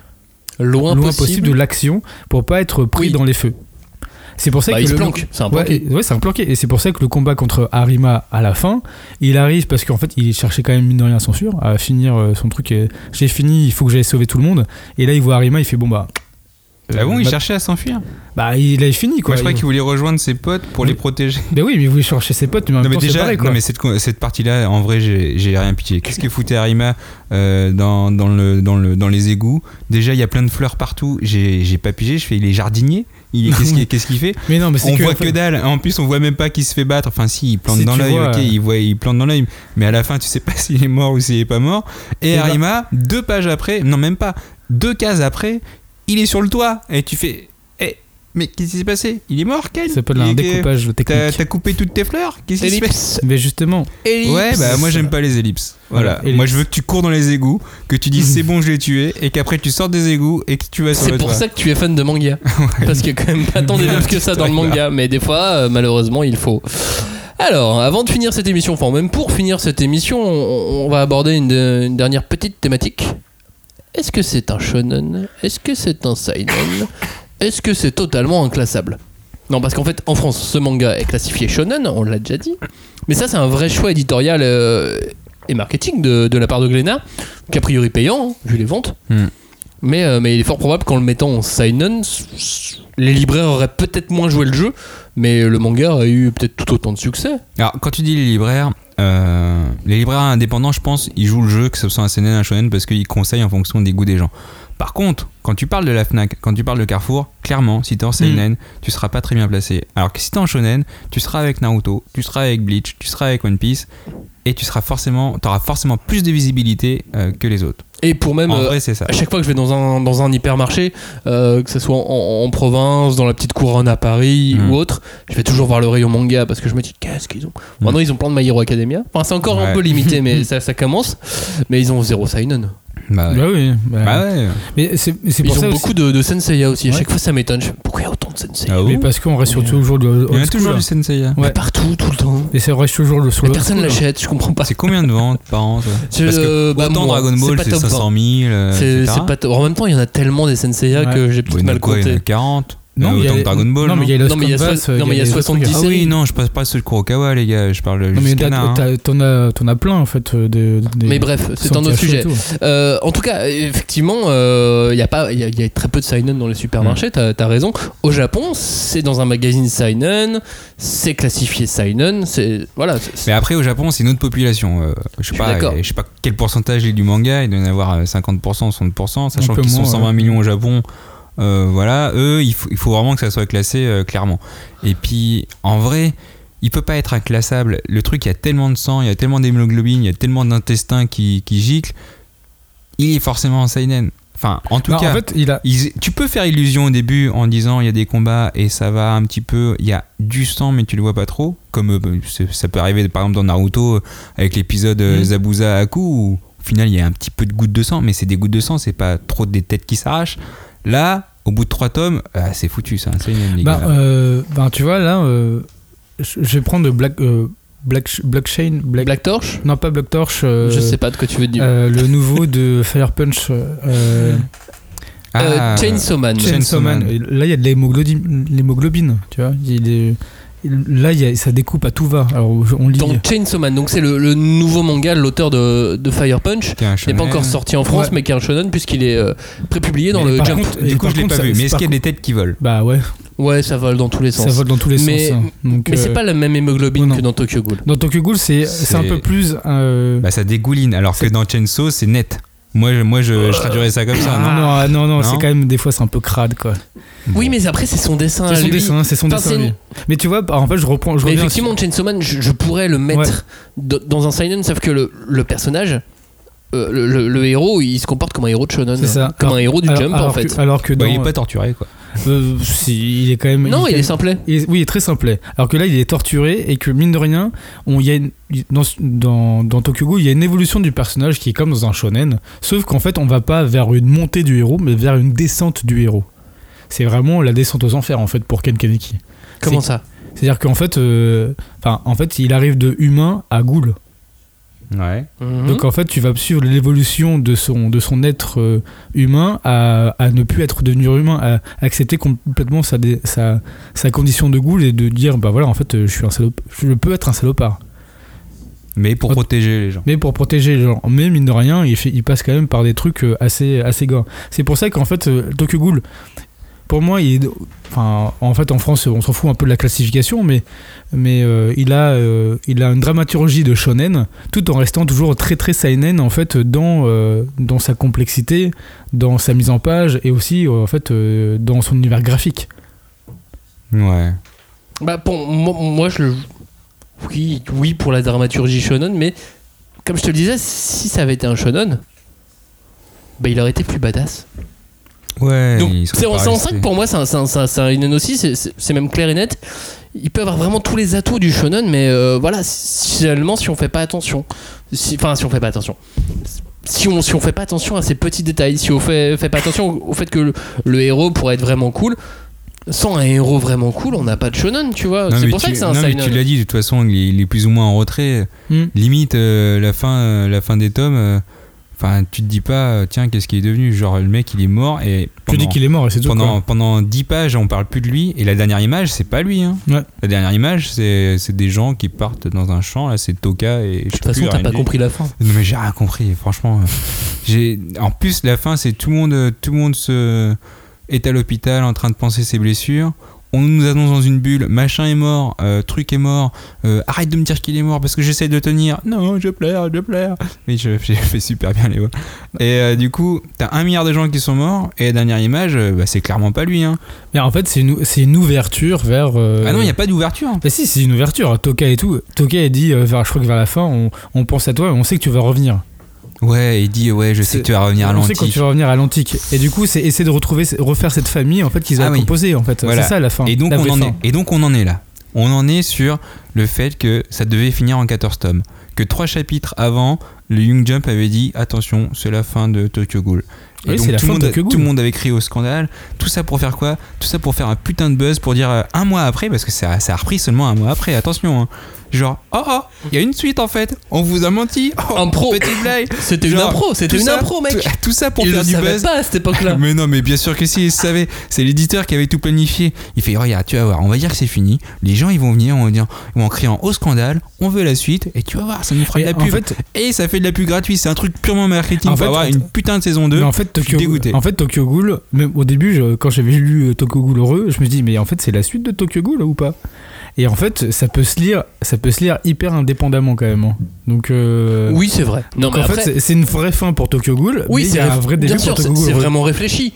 Loin, loin possible. possible, de l'action pour pas être pris Oui. dans les feux. C'est pour ça Bah, que il le- planque, c'est un planqué. et- ouais, c'est un planqué. Et c'est pour ça que le combat contre Arima à la fin, il arrive parce qu'en fait, il cherchait quand même mine de rien sûr à finir euh, son truc. et J'ai fini, il faut que j'aille sauver tout le monde. Et là, il voit Arima, il fait bon bah. Ah bon, il bah, cherchait à s'enfuir bah, il a fini Moi, quoi. je crois Il- qu'il voulait rejoindre ses potes pour les protéger. [LAUGHS] Ben oui, mais il voulait chercher ses potes, mais en Non même mais temps, déjà, pareil, quoi. non mais cette, cette partie-là, en vrai, j'ai j'ai rien pitié. Qu'est-ce que foutait Arima euh, dans, dans, le, dans, le, dans les égouts? Déjà, il y a plein de fleurs partout. J'ai j'ai pas pigé. Je fais, il est jardinier. Il- [LAUGHS] Qu'est-ce qu'il fait? Mais non, mais c'est On que, voit que dalle. En plus, on voit même pas qu'il se fait battre. Enfin, si, il plante Si dans l'œil. vois, Ok, euh, il voit, il plante dans l'œil. Mais à la fin, tu sais pas [LAUGHS] s'il est mort ou s'il est pas mort. Et Eh ben- Arima, deux pages après, non même pas, deux cases après, il est sur le toit. Et tu fais, eh, mais qu'est-ce qui s'est passé? Il est mort, Ken? Ça s'appelle Il un découpage T'as technique. t'as coupé toutes tes fleurs? Qu'est-ce qui se passe? Ellipse. Mais justement, Ouais, bah moi j'aime pas les ellipses. Voilà. Voilà, ellipse. Moi je veux que tu cours dans les égouts, que tu dises [LAUGHS] c'est bon, je l'ai tué, et qu'après tu sors des égouts et que tu vas sur C'est pour toit. ça que tu es fan de manga. [LAUGHS] Parce qu'il y a quand même pas tant d'ellipses que ça dans le manga. Mais des fois, euh, malheureusement, il faut. Alors, avant de finir cette émission, enfin même pour finir cette émission, on, on va aborder une, une dernière petite thématique. Est-ce que c'est un shonen? Est-ce que c'est un seinen? Est-ce que c'est totalement inclassable? Non, parce qu'en fait, en France, ce manga est classifié shonen, on l'a déjà dit. Mais ça, c'est un vrai choix éditorial euh, et marketing de, la part de Glénat, qu'a priori payant, hein, vu les ventes. Hmm. Mais, euh, mais il est fort probable qu'en le mettant en seinen, les libraires auraient peut-être moins joué le jeu, mais le manga a eu peut-être tout autant de succès. Alors quand tu dis les libraires, euh, les libraires indépendants, je pense, ils jouent le jeu, que ce soit un CNN, un shonen, parce qu'ils conseillent en fonction des goûts des gens. Par contre, quand tu parles de la Fnac, quand tu parles de Carrefour, clairement, si t'es en seinen, tu seras pas très bien placé. Alors que si t'es en shonen, tu seras avec Naruto, tu seras avec Bleach, tu seras avec One Piece, et tu seras forcément, t'auras forcément plus de visibilité euh, que les autres. Et pour même, euh, vrai, c'est ça. à chaque fois que je vais dans un, dans un hypermarché, euh, que ce soit en, en province, dans la petite couronne à Paris Mm. ou autre, je vais toujours voir le rayon manga parce que je me dis qu'est-ce qu'ils ont? Maintenant, ils ont plein de My Hero Academia. Enfin, c'est encore un peu limité, mais [LAUGHS] ça, ça commence. Mais ils ont zéro seinen. Bah bah oui. bah- Bah ouais. Mais c'est c'est Ils pour ont ça aussi- beaucoup de, de Senseiya aussi. À Ouais. chaque fois, ça m'étonne. Pourquoi il y a autant de Senseiya Ah Mais bon parce qu'on reste sur toujours le Il y a toujours du Sensei. hein. Ouais. Mais Partout, tout le temps. Et ça reste toujours le sur Mais personne l'achète, je comprends pas. C'est combien de ventes par an ça C'est, Parce que euh, bah, autant moi, Dragon c'est Ball, pas c'est top 500 000. euh, C'est pas top. En même temps, il y en a tellement des Senseiya Ouais. que j'ai peut-être mal donc quoi, il y en a compté. 40 Non, Euh, mais il y a autant que Dragon Ball. Non, mais il y a Lost Non, mais il y a so- non, mais il y a les autres 70 trucs. Ah oui, non, je passe pas sur le Kurokawa, les gars. Je parle Non, mais t'as- t'en as, t'en as plein en fait. euh, des- Mais bref, c'est un autre sujet. Euh, en tout cas, effectivement, euh, il y a pas, il y, a- y a très peu de seinen dans les supermarchés. T'as as raison. Au Japon, c'est dans un magazine seinen, c'est classifié seinen. C'est voilà. Mais après, au Japon, c'est une autre population. Euh, je, sais pas, d'accord. je sais pas quel pourcentage est du manga. Il doit y en avoir euh, 50%, 60%, sachant qu'ils sont moins, 120 ouais. millions au Japon. Euh, voilà, eux, il faut, il faut vraiment que ça soit classé euh, clairement. Et puis, en vrai, il peut pas être inclassable. Le truc, il y a tellement de sang, il y a tellement d'hémoglobine, il y a tellement d'intestins qui, qui giclent. Il est forcément un seinen. Enfin, en tout cas, en fait, il a. tu peux faire illusion au début en disant il y a des combats et ça va un petit peu, il y a du sang mais tu le vois pas trop, comme euh, c'est- ça peut arriver par exemple dans Naruto avec l'épisode Mhm. Zabuza Aku où au final il y a un petit peu de gouttes de sang mais c'est des gouttes de sang, c'est pas trop des têtes qui s'arrachent. Là, au bout de trois tomes, ah, c'est foutu ça, c'est une ligue. Bah, euh, bah, tu vois, là, euh, je vais prendre Black, euh, Black, Blockchain. Black, Black Torch. Non, pas Black Torch. euh, Je sais pas de quoi tu veux dire. euh, le nouveau de [LAUGHS] Fire Punch. euh, Euh, Chainsaw Man. Chainsaw Chainsaw Man. Là, il y a de l'hémoglobine, l'hémoglobine, tu vois. Il est- là, il y a- ça découpe à tout va. Alors, on lit. Donc Chainsaw Man, donc c'est le, le nouveau manga, de l'auteur de, de Fire Punch, Qui n'est pas encore sorti en France, Ouais. mais qui est un shonen puisqu'il est euh, prépublié dans Mais le par Jump. contre- Du coup, je l'ai pas ça- vu, mais est-ce qu'il y a des têtes qui volent? Bah ouais, Ouais, ça vole dans tous les sens. ça vole dans tous les Mais- sens. hein. Donc, Mais c'est euh, pas la même hémoglobine non. que dans Tokyo Ghoul. Dans Tokyo Ghoul, c'est c'est un C'est- peu plus. euh, Bah ça dégouline alors que C'est- dans Chainsaw c'est net. Moi, je, moi je, je traduirais ça comme ça, non, non non, ah, non, non, Non c'est quand même des fois c'est un peu crade quoi. Oui, mais après, c'est son dessin. C'est son lui. dessin, c'est son Enfin, dessin. lui. Mais tu vois, en fait, je reprends. Je Mais effectivement, Chainsaw Man, je, je pourrais le mettre dans un seinen, sauf que le, le personnage, euh, le, le- le héros, il se comporte comme un héros de shonen. C'est ça. Comme Alors- un héros du alors- jump, alors en fait. Que, alors que dans, Bah, il est pas torturé, quoi. Euh, si, il est quand même. non, il est simplet. Est- oui, il est très simplet. Alors que là, il est torturé et que mine de rien, on, y a une- dans, dans, dans Tokyo il y a une évolution du personnage qui est comme dans un shonen. Sauf qu'en fait, on va pas vers une montée du héros, mais vers une descente du héros. C'est vraiment la descente aux enfers en fait pour Ken Kaneki. Comment ça? C'est-à-dire qu'en fait, euh, en fait, il arrive de humain à ghoul. Ouais. Mhm. Donc en fait, tu vas suivre l'évolution de son, de son être euh, humain à, à ne plus être devenu humain, à accepter complètement sa, sa, sa condition de ghoul et de dire bah voilà, en fait, euh, je suis un salop, je peux être un salopard. Mais pour protéger les gens. Mais pour protéger les gens. Mais mine de rien, il, fait, il passe quand même par des trucs euh, assez, assez gore. C'est pour ça qu'en fait, Tokyo Ghoul, pour moi, il est. Enfin, en fait, en France, on s'en fout un peu de la classification, mais, mais euh, il, a, euh, il a une dramaturgie de shonen, tout en restant toujours très très seinen, en fait, dans, euh, dans sa complexité, dans sa mise en page, et aussi, en fait, euh, dans son univers graphique. Ouais. Bah, pour moi, moi, je le. Oui, oui, pour la dramaturgie shonen, mais comme je te le disais, si ça avait été un shonen, bah, il aurait été plus badass. Ouais. Donc, en resté. ça que pour moi, c'est un, un, c'est un- Inen aussi, c'est- même clair et net. Il peut avoir vraiment tous les atouts du shonen, mais euh, voilà, si- seulement si on fait pas attention. Si- Enfin, si on fait pas attention. Si on, si on fait pas attention à ces petits détails, si on fait, fait pas attention au, au fait que le, le héros pourrait être vraiment cool, sans un héros vraiment cool, on n'a pas de shonen, tu vois. C'est pour ça que c'est un non, mais tu l'as dit, de toute façon, il est, il est plus ou moins en retrait. Hmm. Limite, euh, la, fin, euh, la fin des tomes, euh, enfin, tu te dis pas, euh, tiens, qu'est-ce qui est devenu? Genre, le mec, il est mort et. Tu dis qu'il est mort et c'est tout. pendant, quoi. pendant 10 pages, on parle plus de lui. Et la dernière image, c'est pas lui. Hein. Ouais. La dernière image, c'est c'est des gens qui partent dans un champ. Là, c'est Toka et. De toute façon, plus, t'as pas compris la fin. Non, mais j'ai rien compris, franchement. [LAUGHS] j'ai En plus, la fin, c'est tout le monde, tout le monde se... est à l'hôpital en train de penser ses blessures. On nous annonce dans une bulle, machin est mort, euh, truc est mort, euh, arrête de me dire qu'il est mort parce que j'essaie de tenir. Non, je pleure, je pleure. Mais je- j'ai fait super bien les voix. Et euh, du coup, t'as un milliard de gens qui sont morts, et la dernière image, bah, c'est clairement pas lui. Hein. Mais en fait, c'est une, ouverture vers. Ah non, il n'y a pas d'ouverture. Bah si, c'est une ouverture. Toka et tout. Toka a dit, vers, je crois que vers la fin, on, on pense à toi et on sait que tu vas revenir. Ouais, il dit, ouais, je sais que tu vas revenir à on sait quand l'antique. tu vas revenir à l'antique. Et du coup, c'est essayer de retrouver, refaire cette famille en fait qu'ils ont Ah oui. composée en fait. Voilà. C'est ça la fin. Et donc, on en fin. est, et donc on en est là. On en est sur le fait que ça devait finir en 14 tomes. Que trois chapitres avant, le Young Jump avait dit attention, c'est la fin de Tokyo Ghoul. Et Oui, donc c'est la tout, fin le de monde, tout le monde avait crié au scandale. Tout ça pour faire quoi? Tout ça pour faire un putain de buzz pour dire euh, un mois après, parce que ça, ça a repris seulement un mois après, attention. hein. Genre, oh oh, il y a une suite en fait, on vous a menti. Oh, Un pro. Petite blague. [LAUGHS] C'était une impro, c'était une ça- impro, mec. Tout, tout ça pour Il faire le du buzz. pas à cette époque-là. [LAUGHS] Mais non, mais bien sûr que si, il savait. C'est l'éditeur qui avait tout planifié. Il fait Regarde, tu vas voir, on va dire que c'est fini. Les gens, ils vont venir, on va dire, ils vont en criant au scandale, on veut la suite, et tu vas voir, ça nous fera de la en pub. fait, et ça fait de la pub gratuite, c'est un truc purement marketing En pour fait, avoir une putain de saison 2. mais en fait, Tokyo, dégoûté. en fait, Tokyo Ghoul, même au début, je- quand j'avais lu euh, Tokyo Ghoul heureux, je me dis, mais en fait, c'est la suite de Tokyo Ghoul ou pas? Et en fait, ça peut se lire, ça peut se lire hyper indépendamment quand même. hein. Donc, euh, Oui, c'est vrai. Non, mais en après, fait, c'est- une vraie fin pour Tokyo Ghoul. oui, c'est a un vrai début pour Tokyo c'est Ghoul c'est vraiment réfléchi.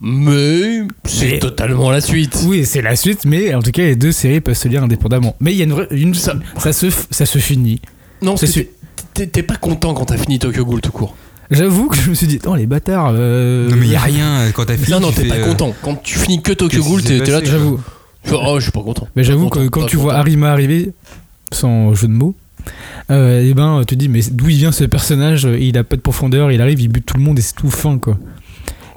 Mais c'est totalement la suite. Oui, c'est la suite, mais en tout cas, les deux séries peuvent se lire indépendamment. Mais il y a une vraie. Une, Ça- ça, se, f- ça se finit. Non, C'est c'est sûr. T'es pas content quand t'as fini Tokyo Ghoul tout court. J'avoue que je me suis dit, oh les bâtards. euh, Non, mais il y a [LAUGHS] rien quand t'as fini. Non, non, t'es pas euh, content. Quand tu finis que Tokyo Ghoul, t'es t'es là, J'avoue. oh, je suis pas content. Mais j'avoue que quand tu vois content. Arima arriver, sans jeu de mots, euh, et ben tu te dis, mais d'où il vient ce personnage Il a pas de profondeur, il arrive, il bute tout le monde et c'est tout fin quoi.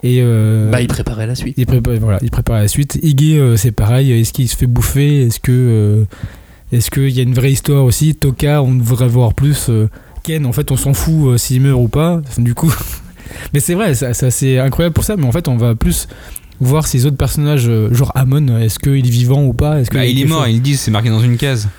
Et euh, Bah, il préparait la suite. il prépare, voilà, il prépare la suite. Iggy, euh, c'est pareil. Est-ce qu'il se fait bouffer Est-ce que euh, est-ce qu'il y a une vraie histoire aussi? Toka, on devrait voir plus. Ken, en fait, on s'en fout euh, s'il meurt ou pas. [LAUGHS] Du coup, [LAUGHS] mais c'est vrai, ça, ça, c'est incroyable pour ça. Mais en fait, on va plus voir ces autres personnages, euh, genre Amon. Est-ce qu'il est vivant ou pas Est-ce que Bah, il est mort, ils le disent, c'est marqué dans une case.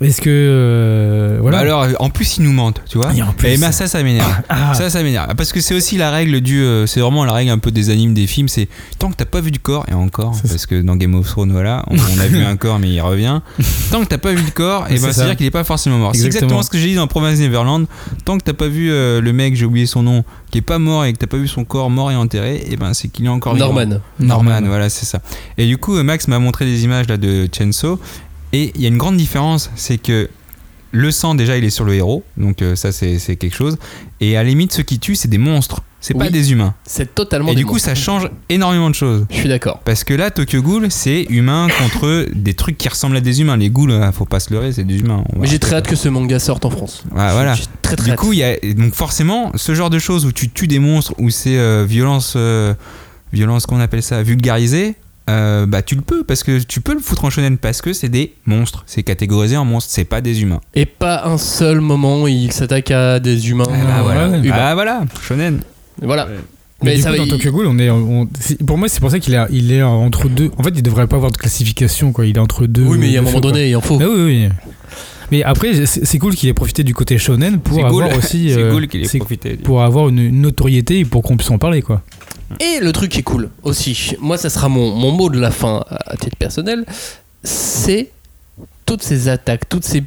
Est-ce que. euh, voilà. Bah alors, en plus, ils nous mentent, tu vois. Et en plus- Et ben ça, ça m'énerve. [LAUGHS] Ah. Ça, ça m'énerve. Parce que c'est aussi la règle du. euh, c'est vraiment la règle un peu des animes, des films. C'est tant que t'as pas vu du corps, et encore, parce que dans Game of Thrones, voilà, on, on a vu un corps, mais il revient. [LAUGHS] Tant que t'as pas vu le corps, et ben ça. c'est-à-dire qu'il est pas forcément mort. C'est Exactement. ce que j'ai dit dans Province Neverland. Tant que t'as pas vu euh, le mec, j'ai oublié son nom, qui est pas mort et que t'as pas vu son corps mort et enterré, et ben c'est qu'il est encore vivant. Norman. Norman, Norman. voilà, c'est ça. Et du coup, Max m'a montré des images là de Chainsaw, et il y a une grande différence, c'est que le sang déjà il est sur le héros, donc euh, ça c'est c'est quelque chose. Et à la limite, ceux qui tuent, c'est des monstres, c'est pas des humains. C'est totalement Et des du coup, monstres. ça change énormément de choses. Je suis d'accord. Parce que là, Tokyo Ghoul, c'est humain contre des trucs qui ressemblent à des humains. Les ghouls, euh, faut pas se leurrer, c'est des humains. Mais j'ai très hâte que ce manga sorte en France. Ah, voilà. Très très Du coup, il y a donc forcément ce genre de choses où tu tues des monstres, où c'est euh, violence, euh, violence qu'on appelle ça, vulgarisée. Euh, bah tu le peux parce que tu peux le foutre en shonen parce que c'est des monstres, c'est catégorisé en monstres, c'est pas des humains. Et pas un seul moment où il s'attaque à des humains. Ah, bah, ouais. voilà. Humains. Ah voilà, shonen. Voilà. Mais, Mais du ça coup, va. dans il- Tokyo Ghoul, on est, on- pour moi, c'est pour ça qu'il est, il est entre deux. En fait, il devrait pas avoir de classification, quoi. Il est entre deux. Oui, mais il y a un moment donné, il en faut. Ah oui, oui. Mais après, c'est cool qu'il ait profité du côté shonen pour avoir cool. [LAUGHS] aussi, c'est cool qu'il ait c'est- profité. pour avoir une, une notoriété et pour qu'on puisse en parler, quoi. Et le truc qui est cool aussi, moi ça sera mon, mon mot de la fin à titre personnel, c'est toutes ces attaques, toutes ces,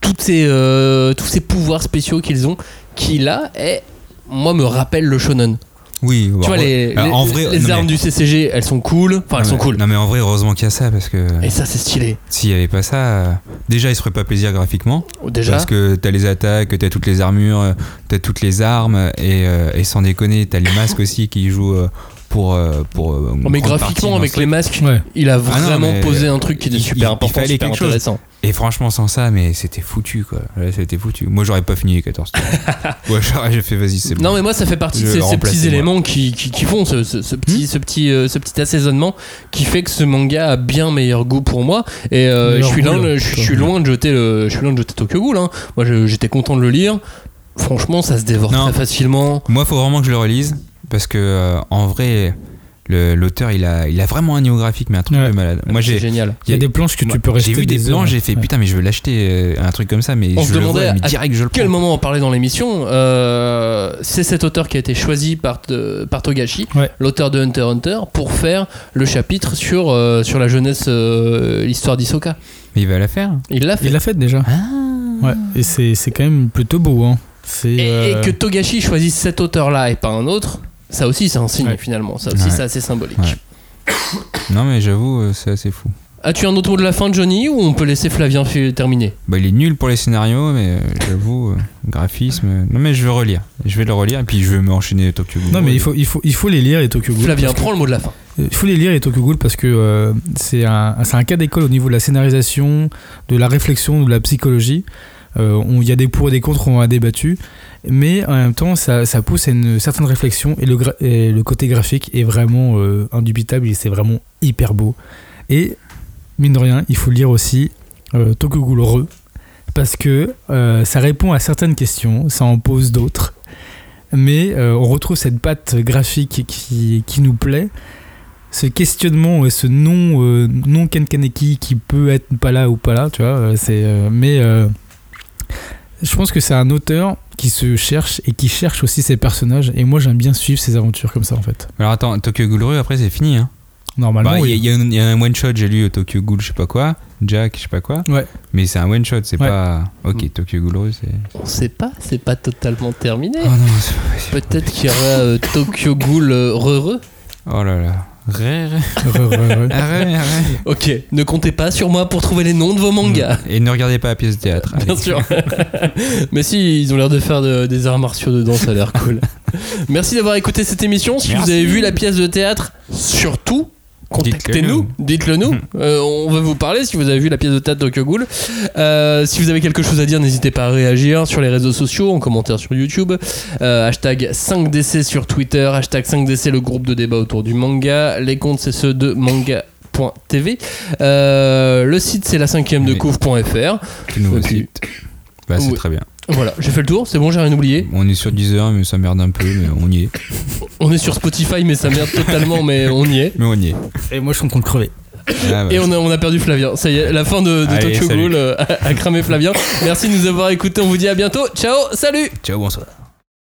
toutes ces, euh, tous ces pouvoirs spéciaux qu'ils ont, qui là, est, moi me rappellent le shonen. Oui, tu vois, les, Alors, les- en vrai, les armes mais- du CCG, elles sont cool, enfin elles sont cool. Non mais en vrai, heureusement qu'il y a ça parce que Et ça c'est stylé. s'il y avait pas ça, euh, déjà il se ferait pas plaisir graphiquement. Déjà, Parce que t'as les attaques, t'as toutes les armures, euh, t'as toutes les armes, et, euh, et sans déconner, t'as les masques aussi qui jouent euh, pour. euh, pour euh, Oh, mais graphiquement avec les masques, Ouais. il a Ah non, vraiment posé un truc qui était il- super il- important, il super quelque chose. intéressant. Et franchement, sans ça, mais c'était foutu quoi. Là, c'était foutu. Moi, j'aurais pas fini les 14 tours. [LAUGHS] ouais, j'aurais j'ai fait, vas-y, c'est bon. Non mais moi ça fait partie de ces, petits moi. éléments qui, qui, qui font ce, ce- ce petit, ce, petit, euh, ce petit assaisonnement qui fait que ce manga a bien meilleur goût pour moi et euh, je, suis goût, loin, de- je, suis- toi. je suis loin de jeter le, je suis loin de jeter Tokyo Ghoul hein. moi j'étais content de le lire franchement ça se dévore Non. très facilement Moi, faut vraiment que je le relise. Parce que, euh, en vrai, l'auteur, il a, il a vraiment un niveau graphique, mais un truc Ouais. de malade. Moi, c'est j'ai. génial Il y a des planches que moi, tu peux rester J'ai vu des heures. plans, j'ai fait Ouais. putain, mais je veux l'acheter, euh, un truc comme ça, mais On je se le demandait vois, mais à direct, je le quel prends. moment en parler dans l'émission euh, c'est cet auteur qui a été choisi par, euh, par Togashi Ouais. l'auteur de Hunter x Hunter pour faire le chapitre sur, euh, sur la jeunesse euh, l'histoire d'Isoka Mais il va la faire. il l'a fait Il l'a fait déjà. Ouais. Et c'est c'est quand même plutôt beau, hein. Et, et que Togashi choisisse cet auteur-là et pas un autre, ça aussi c'est un signe Ouais. finalement. Ça aussi Ouais. c'est assez symbolique. Ouais. Non, mais j'avoue, euh, c'est assez fou. As-tu un autre mot de la fin, Johnny, ou on peut laisser Flavien terminer? Bah, il est nul pour les scénarios, mais euh, j'avoue, euh, graphisme. euh, Non, mais je vais relire. Je vais le relire et puis je vais m'enchaîner Tokyo Ghoul. Non, mais il faut, il, faut, il faut les lire, les Tokyo Ghoul. Flavien, prends le mot de la fin. Il faut les lire, les Tokyo Ghoul, parce que euh, c'est un, c'est un cas d'école au niveau de la scénarisation, de la réflexion, de la psychologie. Euh, Il y a des pour et des contre, on a débattu. Mais en même temps, ça, ça pousse à une certaine réflexion et le, le côté graphique est vraiment euh, indubitable et c'est vraiment hyper beau. Et mine de rien, il faut lire aussi euh, Re parce que euh, ça répond à certaines questions, ça en pose d'autres. Mais euh, on retrouve cette patte graphique qui, qui nous plaît ce questionnement et ce non non Ken Kaneki qui peut être pas là ou pas là tu vois c'est mais je pense que c'est un auteur qui se cherche et qui cherche aussi ses personnages et moi j'aime bien suivre ses aventures comme ça en fait Alors attends, Tokyo Ghoul Ru, après c'est fini. Hein. normalement Bah, Il y, a- oui. y un- il y a un one shot, j'ai lu euh, Tokyo Ghoul, je sais pas quoi, Jack, je sais pas quoi. Ouais. Mais c'est un one shot, c'est Ouais. pas. Ok, Mm. Tokyo Ghoul Ru, c'est. On sait pas, c'est pas totalement terminé. Oh non, c'est pas possible. Peut-être qu'il y aura euh, Tokyo Ghoul euh, re-re. Oh là là. Ré, ré. Ok, ne comptez pas sur moi pour trouver les noms de vos mangas. Et ne regardez pas la pièce de théâtre. Bien sûr. [LAUGHS] Mais si, ils ont l'air de faire de- des arts martiaux dedans, ça a l'air cool. [LAUGHS] Merci d'avoir écouté cette émission. Si vous avez vu la pièce de théâtre, surtout, contactez-nous, dites-le nous. Euh, on veut vous parler si vous avez vu la pièce de théâtre Tokyo Ghoul. Euh, si vous avez quelque chose à dire, n'hésitez pas à réagir sur les réseaux sociaux, en commentaire sur YouTube. Euh, hashtag 5DC sur Twitter, hashtag 5DC le groupe de débat autour du manga. Les comptes, c'est ceux de manga.tv. Euh, le site, c'est la cinquième de couvre.fr. Puis- site. Bah, c'est très bien. Voilà, j'ai fait le tour, c'est bon, j'ai rien oublié. On est sur Deezer, mais ça merde un peu, mais on y est. [LAUGHS] On est sur Spotify, mais ça merde totalement, mais on y est. Mais on y est. et moi je suis en train de crever Ah, bah, Et on a, on a perdu Flavien. Ça y est, la fin de, de Allez, Tokyo salut. Ghoul euh, a, a cramé Flavien. Merci de nous avoir écoutés. On vous dit à bientôt. Ciao, salut Ciao, bonsoir.